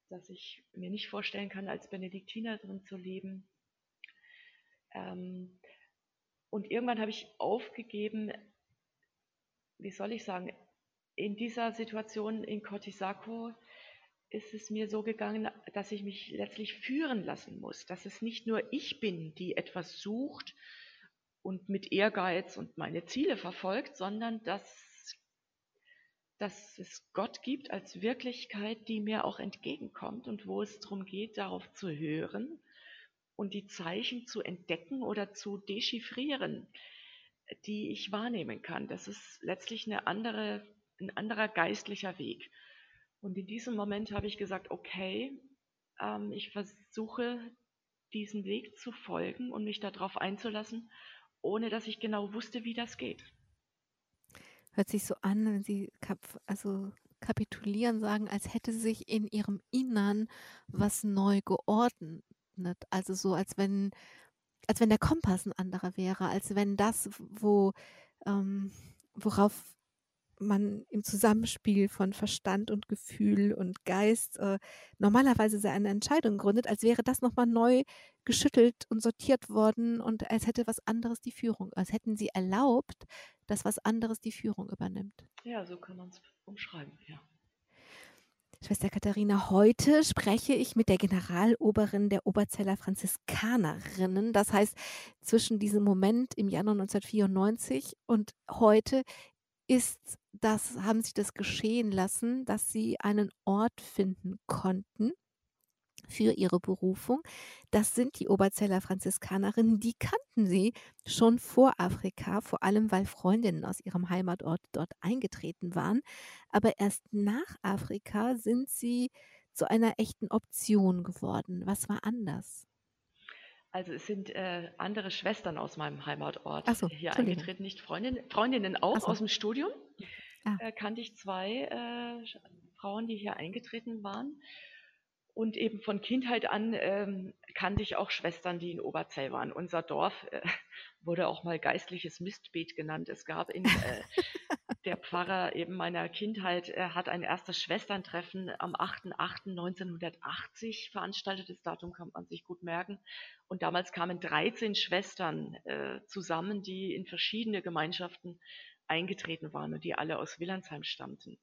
dass ich mir nicht vorstellen kann, als Benediktinerin zu leben. Ähm, und irgendwann habe ich aufgegeben, wie soll ich sagen, in dieser Situation in Cortisaco ist es mir so gegangen, dass ich mich letztlich führen lassen muss, dass es nicht nur ich bin, die etwas sucht und mit Ehrgeiz und meine Ziele verfolgt, sondern dass dass es Gott gibt als Wirklichkeit, die mir auch entgegenkommt und wo es darum geht, darauf zu hören und die Zeichen zu entdecken oder zu dechiffrieren, die ich wahrnehmen kann. Das ist letztlich eine andere, ein anderer geistlicher Weg. Und in diesem Moment habe ich gesagt, okay, ähm, ich versuche diesen Weg zu folgen und mich darauf einzulassen, ohne dass ich genau wusste, wie das geht. Hört sich so an, wenn Sie kap also kapitulieren sagen, als hätte sich in Ihrem Innern was neu geordnet. Also so, als wenn, als wenn der Kompass ein anderer wäre, als wenn das, wo, ähm, worauf man im Zusammenspiel von Verstand und Gefühl und Geist äh, normalerweise seine Entscheidung gründet, als wäre das nochmal neu geschüttelt und sortiert worden und als hätte was anderes die Führung, als hätten sie erlaubt, dass was anderes die Führung übernimmt. Ja, so kann man es umschreiben, ja. Schwester Katharina, heute spreche ich mit der Generaloberin der Oberzeller Franziskanerinnen. Das heißt, zwischen diesem Moment im Januar 1994 und heute ist das, haben sie das geschehen lassen, dass sie einen Ort finden konnten für ihre Berufung. Das sind die Oberzeller Franziskanerinnen, die kannten sie schon vor Afrika, vor allem weil Freundinnen aus ihrem Heimatort dort eingetreten waren. Aber erst nach Afrika sind sie zu einer echten Option geworden. Was war anders? Also es sind äh, andere Schwestern aus meinem Heimatort so, hier eingetreten, nicht Freundinnen, Freundinnen auch so. aus dem Studium. Ah. Äh, kannte ich zwei äh, Frauen, die hier eingetreten waren. Und eben von Kindheit an ähm, kannte ich auch Schwestern, die in Oberzell waren. Unser Dorf äh, wurde auch mal geistliches Mistbeet genannt. Es gab in, äh, der Pfarrer eben meiner Kindheit er hat ein erstes Schwesterntreffen am 8.8.1980 veranstaltet. Das Datum kann man sich gut merken. Und damals kamen 13 Schwestern äh, zusammen, die in verschiedene Gemeinschaften eingetreten waren und die alle aus Willandsheim stammten.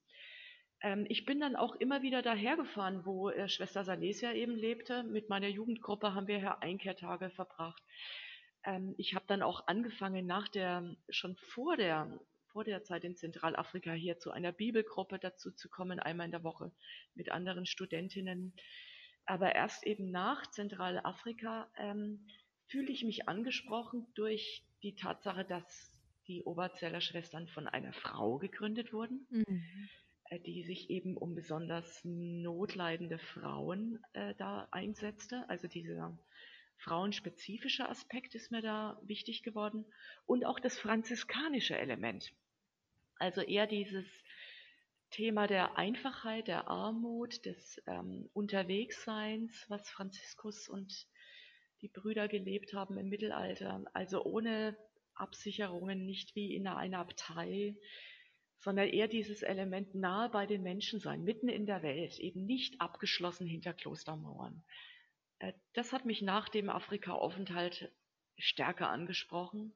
Ähm, ich bin dann auch immer wieder dahergefahren, wo äh, Schwester Salesia eben lebte. Mit meiner Jugendgruppe haben wir hier Einkehrtage verbracht. Ähm, ich habe dann auch angefangen, nach der, schon vor der, vor der Zeit in Zentralafrika hier zu einer Bibelgruppe dazu zu kommen, einmal in der Woche mit anderen Studentinnen. Aber erst eben nach Zentralafrika ähm, fühle ich mich angesprochen durch die Tatsache, dass die Oberzeller Schwestern von einer Frau gegründet wurden. Mhm. Äh, die sich eben um besonders notleidende Frauen äh, da einsetzte. Also dieser frauenspezifische Aspekt ist mir da wichtig geworden und auch das franziskanische Element. Also eher dieses Thema der Einfachheit, der Armut, des ähm, Unterwegsseins, was Franziskus und die Brüder gelebt haben im Mittelalter. Also ohne Absicherungen, nicht wie in einer Abtei, sondern eher dieses Element nahe bei den Menschen sein, mitten in der Welt, eben nicht abgeschlossen hinter Klostermauern. Äh, das hat mich nach dem Afrika-Aufenthalt stärker angesprochen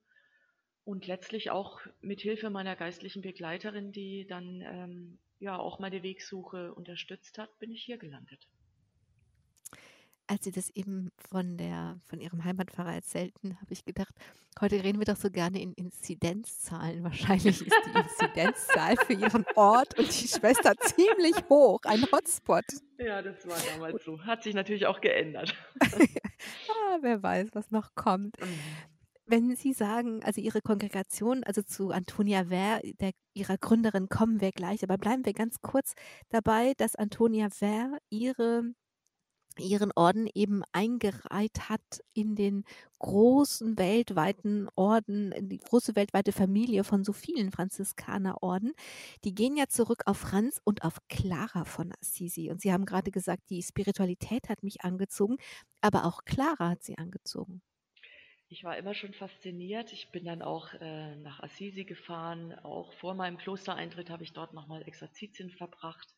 und letztlich auch mit Hilfe meiner geistlichen Begleiterin, die dann ähm, ja auch meine Wegsuche unterstützt hat, bin ich hier gelandet als Sie das eben von der von Ihrem Heimatpfarrer erzählten, habe ich gedacht, heute reden wir doch so gerne in Inzidenzzahlen. Wahrscheinlich ist die Inzidenzzahl für Ihren Ort und die Schwester ziemlich hoch, ein Hotspot. Ja, das war damals so. Hat sich natürlich auch geändert. ah, wer weiß, was noch kommt. Mhm. Wenn Sie sagen, also Ihre Kongregation, also zu Antonia Wehr, der, Ihrer Gründerin, kommen wir gleich, aber bleiben wir ganz kurz dabei, dass Antonia Wehr Ihre ihren Orden eben eingereiht hat in den großen weltweiten Orden, in die große weltweite Familie von so vielen Franziskanerorden. Die gehen ja zurück auf Franz und auf Clara von Assisi. Und Sie haben gerade gesagt, die Spiritualität hat mich angezogen, aber auch Clara hat sie angezogen. Ich war immer schon fasziniert. Ich bin dann auch äh, nach Assisi gefahren. Auch vor meinem Klostereintritt habe ich dort nochmal Exerzitien verbracht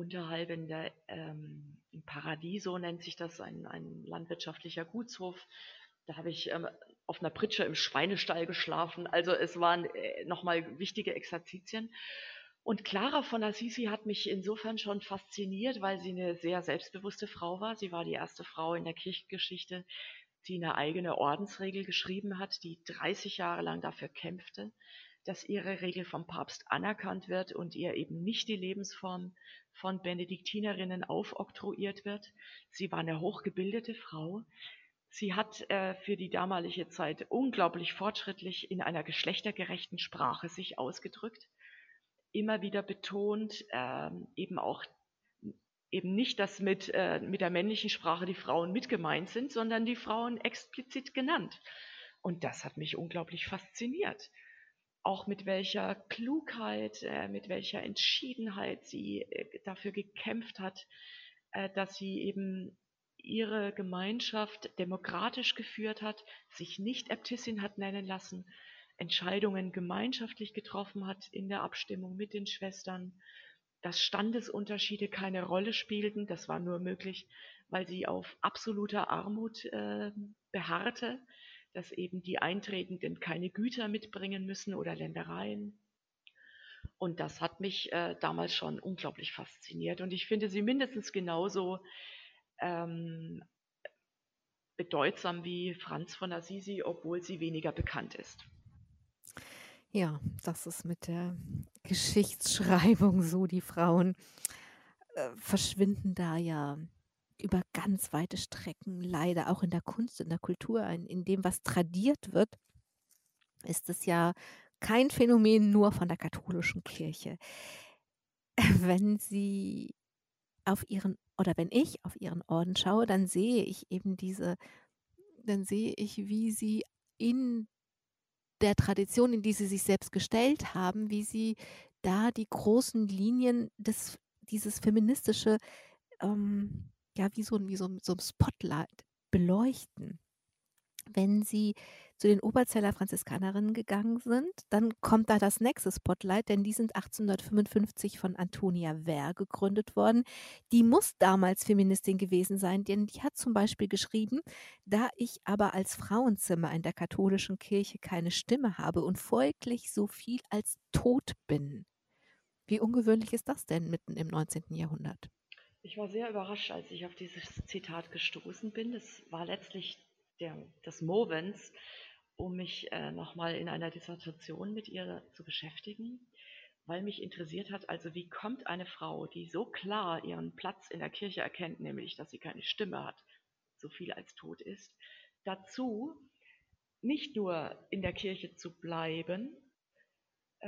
unterhalb in der, ähm, im Paradiso nennt sich das, ein, ein landwirtschaftlicher Gutshof. Da habe ich ähm, auf einer Pritsche im Schweinestall geschlafen. Also es waren äh, nochmal wichtige Exerzitien. Und Clara von Assisi hat mich insofern schon fasziniert, weil sie eine sehr selbstbewusste Frau war. Sie war die erste Frau in der Kirchengeschichte, die eine eigene Ordensregel geschrieben hat, die 30 Jahre lang dafür kämpfte, dass ihre Regel vom Papst anerkannt wird und ihr eben nicht die Lebensform von Benediktinerinnen aufoktroyiert wird. Sie war eine hochgebildete Frau. Sie hat äh, für die damalige Zeit unglaublich fortschrittlich in einer geschlechtergerechten Sprache sich ausgedrückt, immer wieder betont, äh, eben auch eben nicht, dass mit, äh, mit der männlichen Sprache die Frauen mit gemeint sind, sondern die Frauen explizit genannt. Und das hat mich unglaublich fasziniert auch mit welcher Klugheit, äh, mit welcher Entschiedenheit sie äh, dafür gekämpft hat, äh, dass sie eben ihre Gemeinschaft demokratisch geführt hat, sich nicht Äbtissin hat nennen lassen, Entscheidungen gemeinschaftlich getroffen hat in der Abstimmung mit den Schwestern, dass Standesunterschiede keine Rolle spielten, das war nur möglich, weil sie auf absoluter Armut äh, beharrte, dass eben die Eintretenden keine Güter mitbringen müssen oder Ländereien. Und das hat mich äh, damals schon unglaublich fasziniert. Und ich finde sie mindestens genauso ähm, bedeutsam wie Franz von Assisi, obwohl sie weniger bekannt ist. Ja, das ist mit der Geschichtsschreibung so. Die Frauen äh, verschwinden da ja über ganz weite Strecken, leider auch in der Kunst, in der Kultur, in, in dem, was tradiert wird, ist es ja kein Phänomen nur von der katholischen Kirche. Wenn Sie auf Ihren, oder wenn ich auf Ihren Orden schaue, dann sehe ich eben diese, dann sehe ich, wie Sie in der Tradition, in die Sie sich selbst gestellt haben, wie Sie da die großen Linien des, dieses feministische ähm, ja, wie so, wie so, so ein Spotlight beleuchten. wenn Sie zu den Oberzeller Franziskanerinnen gegangen sind, dann kommt da das nächste Spotlight, denn die sind 1855 von Antonia Wehr gegründet worden. Die muss damals Feministin gewesen sein, denn die hat zum Beispiel geschrieben, da ich aber als Frauenzimmer in der katholischen Kirche keine Stimme habe und folglich so viel als tot bin. Wie ungewöhnlich ist das denn mitten im 19. Jahrhundert? Ich war sehr überrascht, als ich auf dieses Zitat gestoßen bin. Es war letztlich der, des Movens, um mich äh, nochmal in einer Dissertation mit ihr zu beschäftigen, weil mich interessiert hat, also wie kommt eine Frau, die so klar ihren Platz in der Kirche erkennt, nämlich dass sie keine Stimme hat, so viel als tot ist, dazu nicht nur in der Kirche zu bleiben,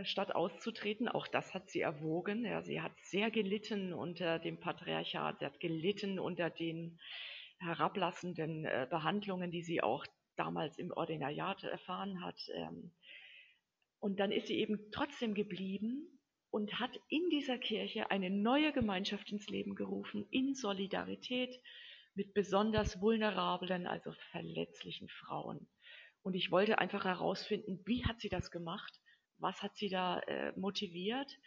statt auszutreten. Auch das hat sie erwogen. Ja, sie hat sehr gelitten unter dem Patriarchat, sie hat gelitten unter den herablassenden äh, Behandlungen, die sie auch damals im Ordinariat erfahren hat. Ähm, und dann ist sie eben trotzdem geblieben und hat in dieser Kirche eine neue Gemeinschaft ins Leben gerufen, in Solidarität mit besonders vulnerablen, also verletzlichen Frauen. Und ich wollte einfach herausfinden, wie hat sie das gemacht? Was hat sie da äh, motiviert?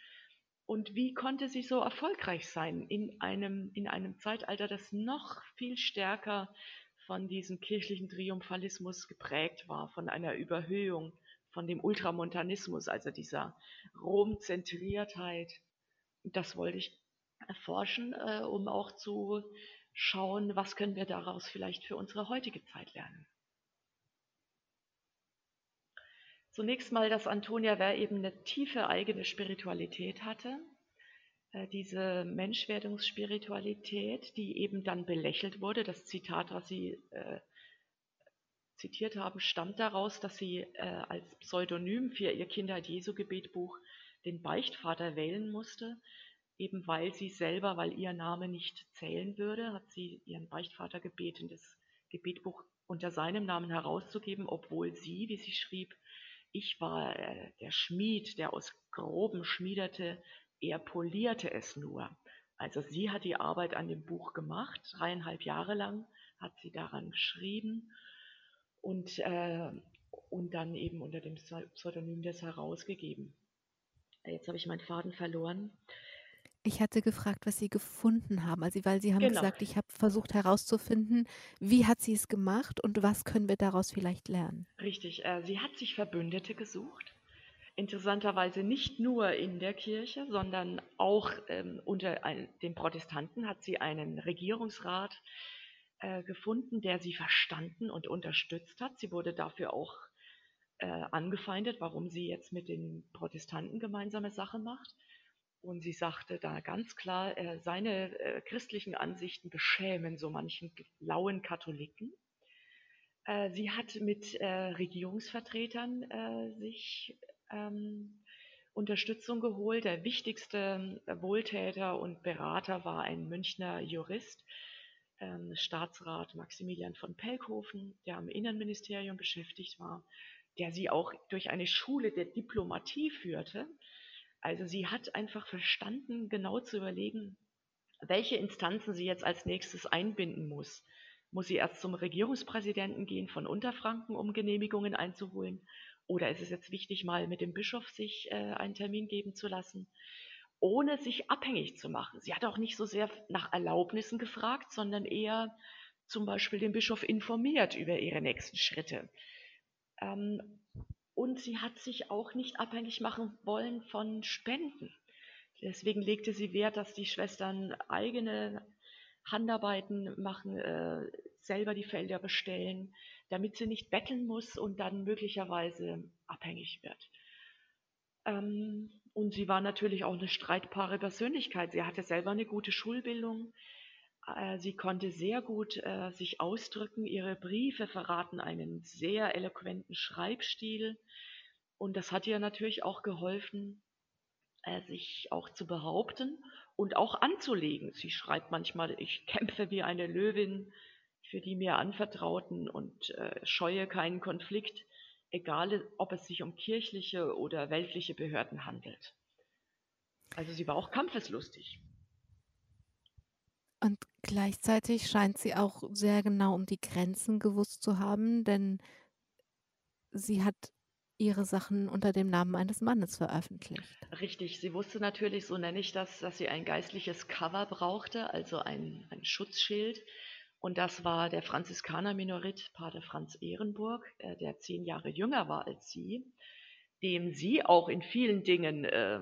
Und wie konnte sie so erfolgreich sein in einem, in einem Zeitalter, das noch viel stärker von diesem kirchlichen Triumphalismus geprägt war, von einer Überhöhung, von dem Ultramontanismus, also dieser Romzentriertheit. Das wollte ich erforschen, äh, um auch zu schauen, was können wir daraus vielleicht für unsere heutige Zeit lernen. Zunächst mal, dass Antonia Wehr eben eine tiefe eigene Spiritualität hatte, äh, diese Menschwerdungsspiritualität, die eben dann belächelt wurde. Das Zitat, was Sie äh, zitiert haben, stammt daraus, dass sie äh, als Pseudonym für ihr Kindheit-Jesu-Gebetbuch den Beichtvater wählen musste. Eben weil sie selber, weil ihr Name nicht zählen würde, hat sie ihren Beichtvater gebeten, das Gebetbuch unter seinem Namen herauszugeben, obwohl sie, wie sie schrieb, ich war äh, der Schmied, der aus Grobem schmiedete, er polierte es nur. Also sie hat die Arbeit an dem Buch gemacht, dreieinhalb Jahre lang hat sie daran geschrieben und, äh, und dann eben unter dem Pseudonym das herausgegeben. Jetzt habe ich meinen Faden verloren. Ich hatte gefragt, was Sie gefunden haben. Also, weil Sie haben genau. gesagt, ich habe versucht herauszufinden, wie hat sie es gemacht und was können wir daraus vielleicht lernen? Richtig. Äh, sie hat sich Verbündete gesucht interessanterweise nicht nur in der Kirche, sondern auch ähm, unter ein, den Protestanten hat sie einen Regierungsrat äh, gefunden, der sie verstanden und unterstützt hat. Sie wurde dafür auch äh, angefeindet, warum sie jetzt mit den Protestanten gemeinsame Sache macht. Und sie sagte da ganz klar, äh, seine äh, christlichen Ansichten beschämen so manchen lauen Katholiken. Äh, sie hat mit Regierungsvertretern sich ähm, Unterstützung geholt. Der wichtigste Wohltäter und Berater war ein Münchner Jurist, ähm, Staatsrat Maximilian von Pelkhofen, der am Innenministerium beschäftigt war, der sie auch durch eine Schule der Diplomatie führte. Also sie hat einfach verstanden, genau zu überlegen, welche Instanzen sie jetzt als nächstes einbinden muss. Muss sie erst zum Regierungspräsidenten gehen von Unterfranken, um Genehmigungen einzuholen? Oder ist es jetzt wichtig, mal mit dem Bischof sich äh, einen Termin geben zu lassen, ohne sich abhängig zu machen? Sie hat auch nicht so sehr nach Erlaubnissen gefragt, sondern eher zum Beispiel den Bischof informiert über ihre nächsten Schritte. Ähm, und sie hat sich auch nicht abhängig machen wollen von Spenden. Deswegen legte sie Wert, dass die Schwestern eigene Handarbeiten machen, äh, selber die Felder bestellen, damit sie nicht betteln muss und dann möglicherweise abhängig wird. Ähm, und sie war natürlich auch eine streitbare Persönlichkeit. Sie hatte selber eine gute Schulbildung. Äh, sie konnte sehr gut äh, sich ausdrücken. Ihre Briefe verraten einen sehr eloquenten Schreibstil. Und das hat ihr natürlich auch geholfen, äh, sich auch zu behaupten und auch anzulegen. Sie schreibt manchmal, ich kämpfe wie eine Löwin für die mir anvertrauten und äh, scheue keinen Konflikt, egal ob es sich um kirchliche oder weltliche Behörden handelt. Also sie war auch kampfeslustig. Und Gleichzeitig scheint sie auch sehr genau um die Grenzen gewusst zu haben, denn sie hat ihre Sachen unter dem Namen eines Mannes veröffentlicht. Richtig, sie wusste natürlich, so nenne ich das, dass sie ein geistliches Cover brauchte, also ein, ein Schutzschild. Und das war der Franziskaner-Minorit Pater Franz Ehrenburg, äh, der zehn Jahre jünger war als sie, dem sie auch in vielen Dingen äh,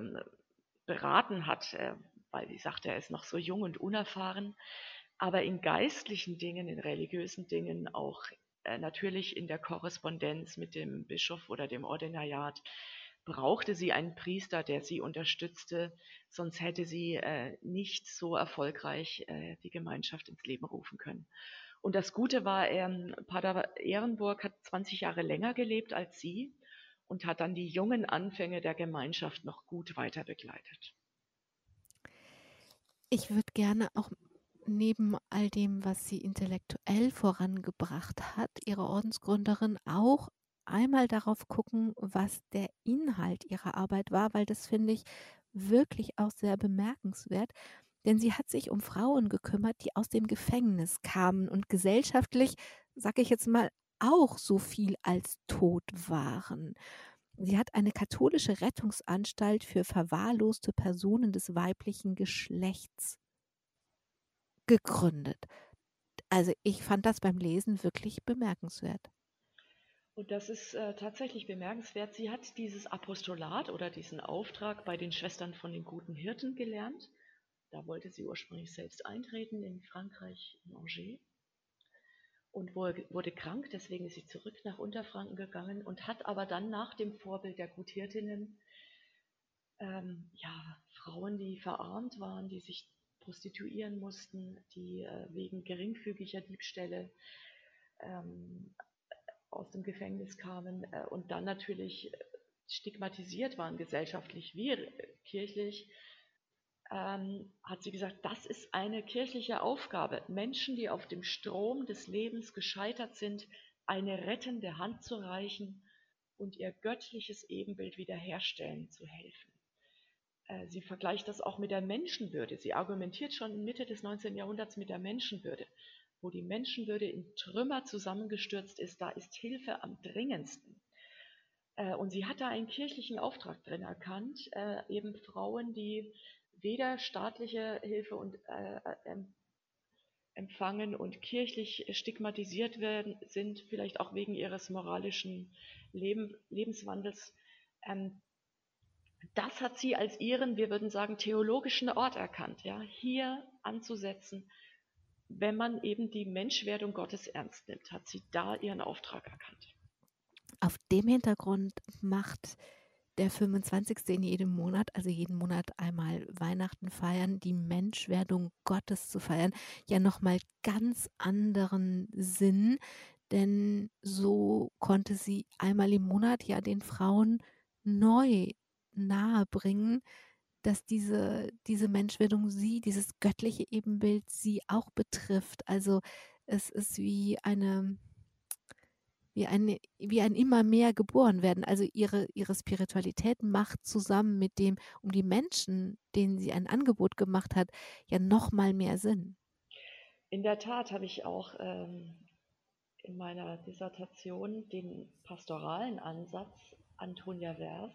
beraten hat, äh, weil sie sagte, er ist noch so jung und unerfahren, aber in geistlichen Dingen, in religiösen Dingen auch äh, natürlich in der Korrespondenz mit dem Bischof oder dem Ordinariat brauchte sie einen Priester, der sie unterstützte, sonst hätte sie äh, nicht so erfolgreich äh, die Gemeinschaft ins Leben rufen können. Und das Gute war, ähm, Pater Ehrenburg hat 20 Jahre länger gelebt als sie und hat dann die jungen Anfänge der Gemeinschaft noch gut weiter begleitet. Ich würde gerne auch neben all dem, was sie intellektuell vorangebracht hat, ihre Ordensgründerin auch einmal darauf gucken, was der Inhalt ihrer Arbeit war, weil das finde ich wirklich auch sehr bemerkenswert. Denn sie hat sich um Frauen gekümmert, die aus dem Gefängnis kamen und gesellschaftlich, sage ich jetzt mal, auch so viel als tot waren. Sie hat eine katholische Rettungsanstalt für verwahrloste Personen des weiblichen Geschlechts gegründet. Also ich fand das beim Lesen wirklich bemerkenswert. Und das ist äh, tatsächlich bemerkenswert. Sie hat dieses Apostolat oder diesen Auftrag bei den Schwestern von den guten Hirten gelernt. Da wollte sie ursprünglich selbst eintreten in Frankreich, in Angers. Und wurde, krank, deswegen ist sie zurück nach Unterfranken gegangen und hat aber dann nach dem Vorbild der Guthirtinnen ähm, ja, Frauen, die verarmt waren, die sich prostituieren mussten, die äh, wegen geringfügiger Diebstähle ähm, aus dem Gefängnis kamen äh, und dann natürlich stigmatisiert waren, gesellschaftlich wie kirchlich, ähm, hat sie gesagt, das ist eine kirchliche Aufgabe, Menschen, die auf dem Strom des Lebens gescheitert sind, eine rettende Hand zu reichen und ihr göttliches Ebenbild wiederherstellen zu helfen. Äh, sie vergleicht das auch mit der Menschenwürde. Sie argumentiert schon Mitte des 19. Jahrhunderts mit der Menschenwürde. Wo die Menschenwürde in Trümmer zusammengestürzt ist, da ist Hilfe am dringendsten. Äh, und sie hat da einen kirchlichen Auftrag drin erkannt, äh, eben Frauen, die weder staatliche Hilfe und, äh, empfangen und kirchlich stigmatisiert werden, sind, vielleicht auch wegen ihres moralischen Leben, Lebenswandels, ähm, das hat sie als ihren, wir würden sagen, theologischen Ort erkannt, ja, hier anzusetzen, wenn man eben die Menschwerdung Gottes ernst nimmt, hat sie da ihren Auftrag erkannt. Auf dem Hintergrund macht der 25. in jedem Monat, also jeden Monat einmal Weihnachten feiern, die Menschwerdung Gottes zu feiern, ja nochmal ganz anderen Sinn, denn so konnte sie einmal im Monat ja den Frauen neu nahebringen, dass diese, diese Menschwerdung sie, dieses göttliche Ebenbild sie auch betrifft. Also es ist wie eine, wie, eine, wie ein immer mehr geboren werden. Also ihre, ihre Spiritualität macht zusammen mit dem, um die Menschen, denen sie ein Angebot gemacht hat, ja noch mal mehr Sinn. In der Tat habe ich auch ähm, in meiner Dissertation den pastoralen Ansatz Antonia Vers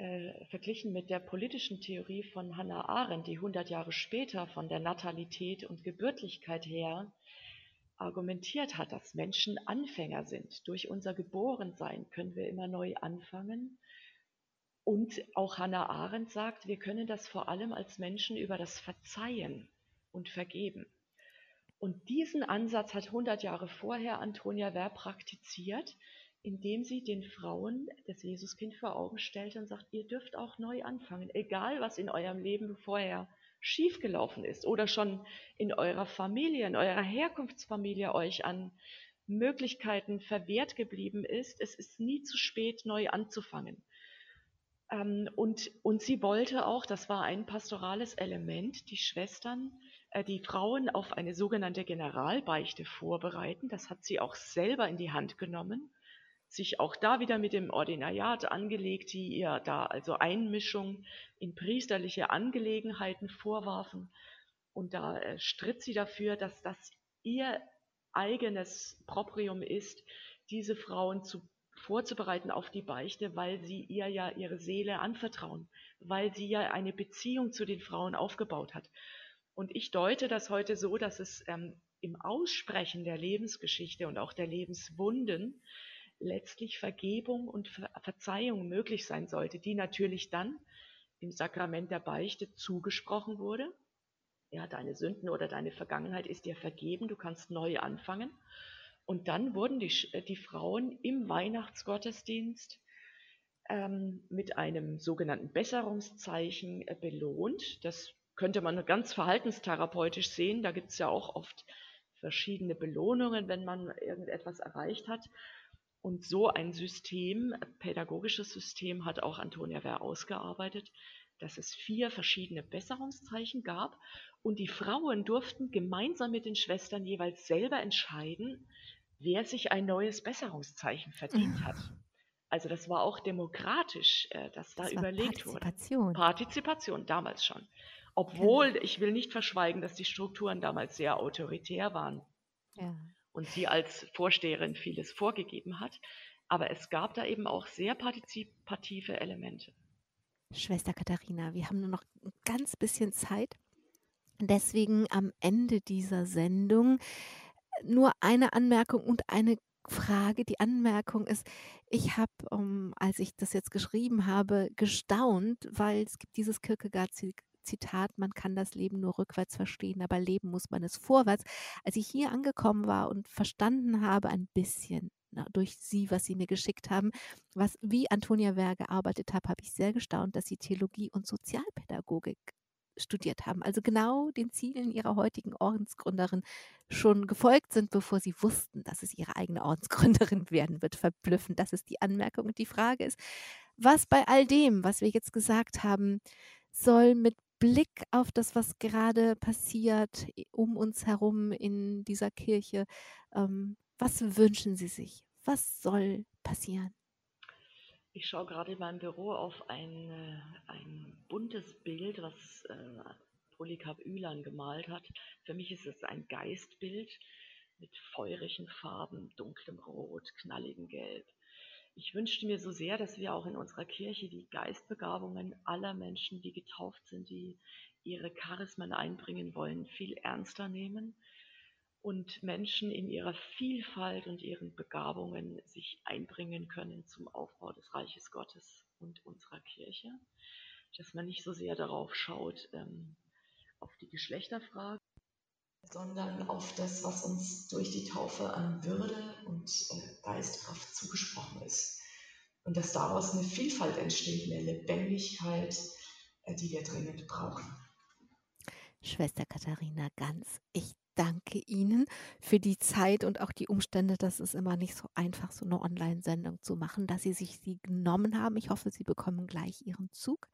äh, verglichen mit der politischen Theorie von Hannah Arendt, die 100 Jahre später von der Natalität und Gebürtlichkeit her argumentiert hat, dass Menschen Anfänger sind. Durch unser Geborensein können wir immer neu anfangen. Und auch Hannah Arendt sagt, wir können das vor allem als Menschen über das Verzeihen und Vergeben. Und diesen Ansatz hat 100 Jahre vorher Antonia Werr praktiziert indem sie den Frauen das Jesuskind vor Augen stellt und sagt, ihr dürft auch neu anfangen, egal was in eurem Leben vorher schiefgelaufen ist oder schon in eurer Familie, in eurer Herkunftsfamilie euch an Möglichkeiten verwehrt geblieben ist. Es ist nie zu spät, neu anzufangen. Ähm, und, und sie wollte auch, das war ein pastorales Element, die Schwestern, äh, die Frauen auf eine sogenannte Generalbeichte vorbereiten. Das hat sie auch selber in die Hand genommen sich auch da wieder mit dem Ordinariat angelegt, die ihr da also Einmischung in priesterliche Angelegenheiten vorwarfen. Und da äh, stritt sie dafür, dass das ihr eigenes Proprium ist, diese Frauen zu, vorzubereiten auf die Beichte, weil sie ihr ja ihre Seele anvertrauen, weil sie ja eine Beziehung zu den Frauen aufgebaut hat. Und ich deute das heute so, dass es ähm, im Aussprechen der Lebensgeschichte und auch der Lebenswunden letztlich Vergebung und Ver Verzeihung möglich sein sollte, die natürlich dann im Sakrament der Beichte zugesprochen wurde. Ja, deine Sünden oder deine Vergangenheit ist dir vergeben, du kannst neu anfangen. Und dann wurden die, die Frauen im Weihnachtsgottesdienst ähm, mit einem sogenannten Besserungszeichen äh, belohnt. Das könnte man ganz verhaltenstherapeutisch sehen. Da gibt es ja auch oft verschiedene Belohnungen, wenn man irgendetwas erreicht hat. Und so ein System, pädagogisches System, hat auch Antonia Wehr ausgearbeitet, dass es vier verschiedene Besserungszeichen gab und die Frauen durften gemeinsam mit den Schwestern jeweils selber entscheiden, wer sich ein neues Besserungszeichen verdient hat. Also das war auch demokratisch, äh, dass da das überlegt Partizipation. wurde. Partizipation, damals schon. Obwohl, genau. ich will nicht verschweigen, dass die Strukturen damals sehr autoritär waren. Ja und sie als Vorsteherin vieles vorgegeben hat. Aber es gab da eben auch sehr partizipative Elemente. Schwester Katharina, wir haben nur noch ein ganz bisschen Zeit. Deswegen am Ende dieser Sendung nur eine Anmerkung und eine Frage. Die Anmerkung ist, ich habe, um, ähm, als ich das jetzt geschrieben habe, gestaunt, weil es gibt dieses Kierkegaard Zitat, man kann das Leben nur rückwärts verstehen, aber leben muss man es vorwärts. Als ich hier angekommen war und verstanden habe, ein bisschen na, durch Sie, was Sie mir geschickt haben, was wie Antonia Wehr gearbeitet hat, habe ich sehr gestaunt, dass Sie Theologie und Sozialpädagogik studiert haben, also genau den Zielen ihrer heutigen Ordensgründerin schon gefolgt sind, bevor sie wussten, dass es ihre eigene Ordensgründerin werden wird. Verblüffend, das ist die Anmerkung. Und die Frage ist, was bei all dem, was wir jetzt gesagt haben, soll mit Blick auf das, was gerade passiert um uns herum in dieser Kirche, ähm, was wünschen Sie sich? Was soll passieren? Ich schaue gerade in meinem Büro auf ein, äh, ein buntes Bild, was äh, Polycarp Ülan gemalt hat. Für mich ist es ein Geistbild mit feurigen Farben, dunklem Rot, knalligem Gelb. Ich wünschte mir so sehr, dass wir auch in unserer Kirche die Geistbegabungen aller Menschen, die getauft sind, die ihre Charismen einbringen wollen, viel ernster nehmen und Menschen in ihrer Vielfalt und ihren Begabungen sich einbringen können zum Aufbau des Reiches Gottes und unserer Kirche. Dass man nicht so sehr darauf schaut, ähm, auf die Geschlechterfrage, sondern auf das, was uns durch die Taufe an Würde und äh, Geistkraft zugesprochen ist. Und dass daraus eine Vielfalt entsteht, eine Lebendigkeit, äh, die wir dringend brauchen. Schwester Katharina Ganz, ich danke Ihnen für die Zeit und auch die Umstände. Das ist immer nicht so einfach, so eine Online-Sendung zu machen, dass Sie sich sie genommen haben. Ich hoffe, Sie bekommen gleich Ihren Zug.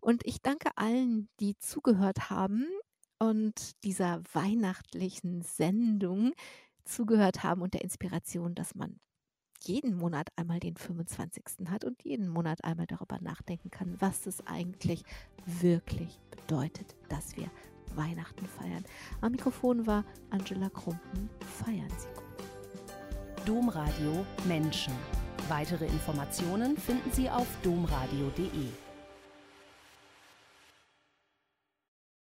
Und ich danke allen, die zugehört haben und dieser weihnachtlichen Sendung zugehört haben und der Inspiration, dass man jeden Monat einmal den 25. hat und jeden Monat einmal darüber nachdenken kann, was es eigentlich wirklich bedeutet, dass wir Weihnachten feiern. Am Mikrofon war Angela Krumpen. Feiern Sie gut. Domradio Menschen. Weitere Informationen finden Sie auf domradio.de.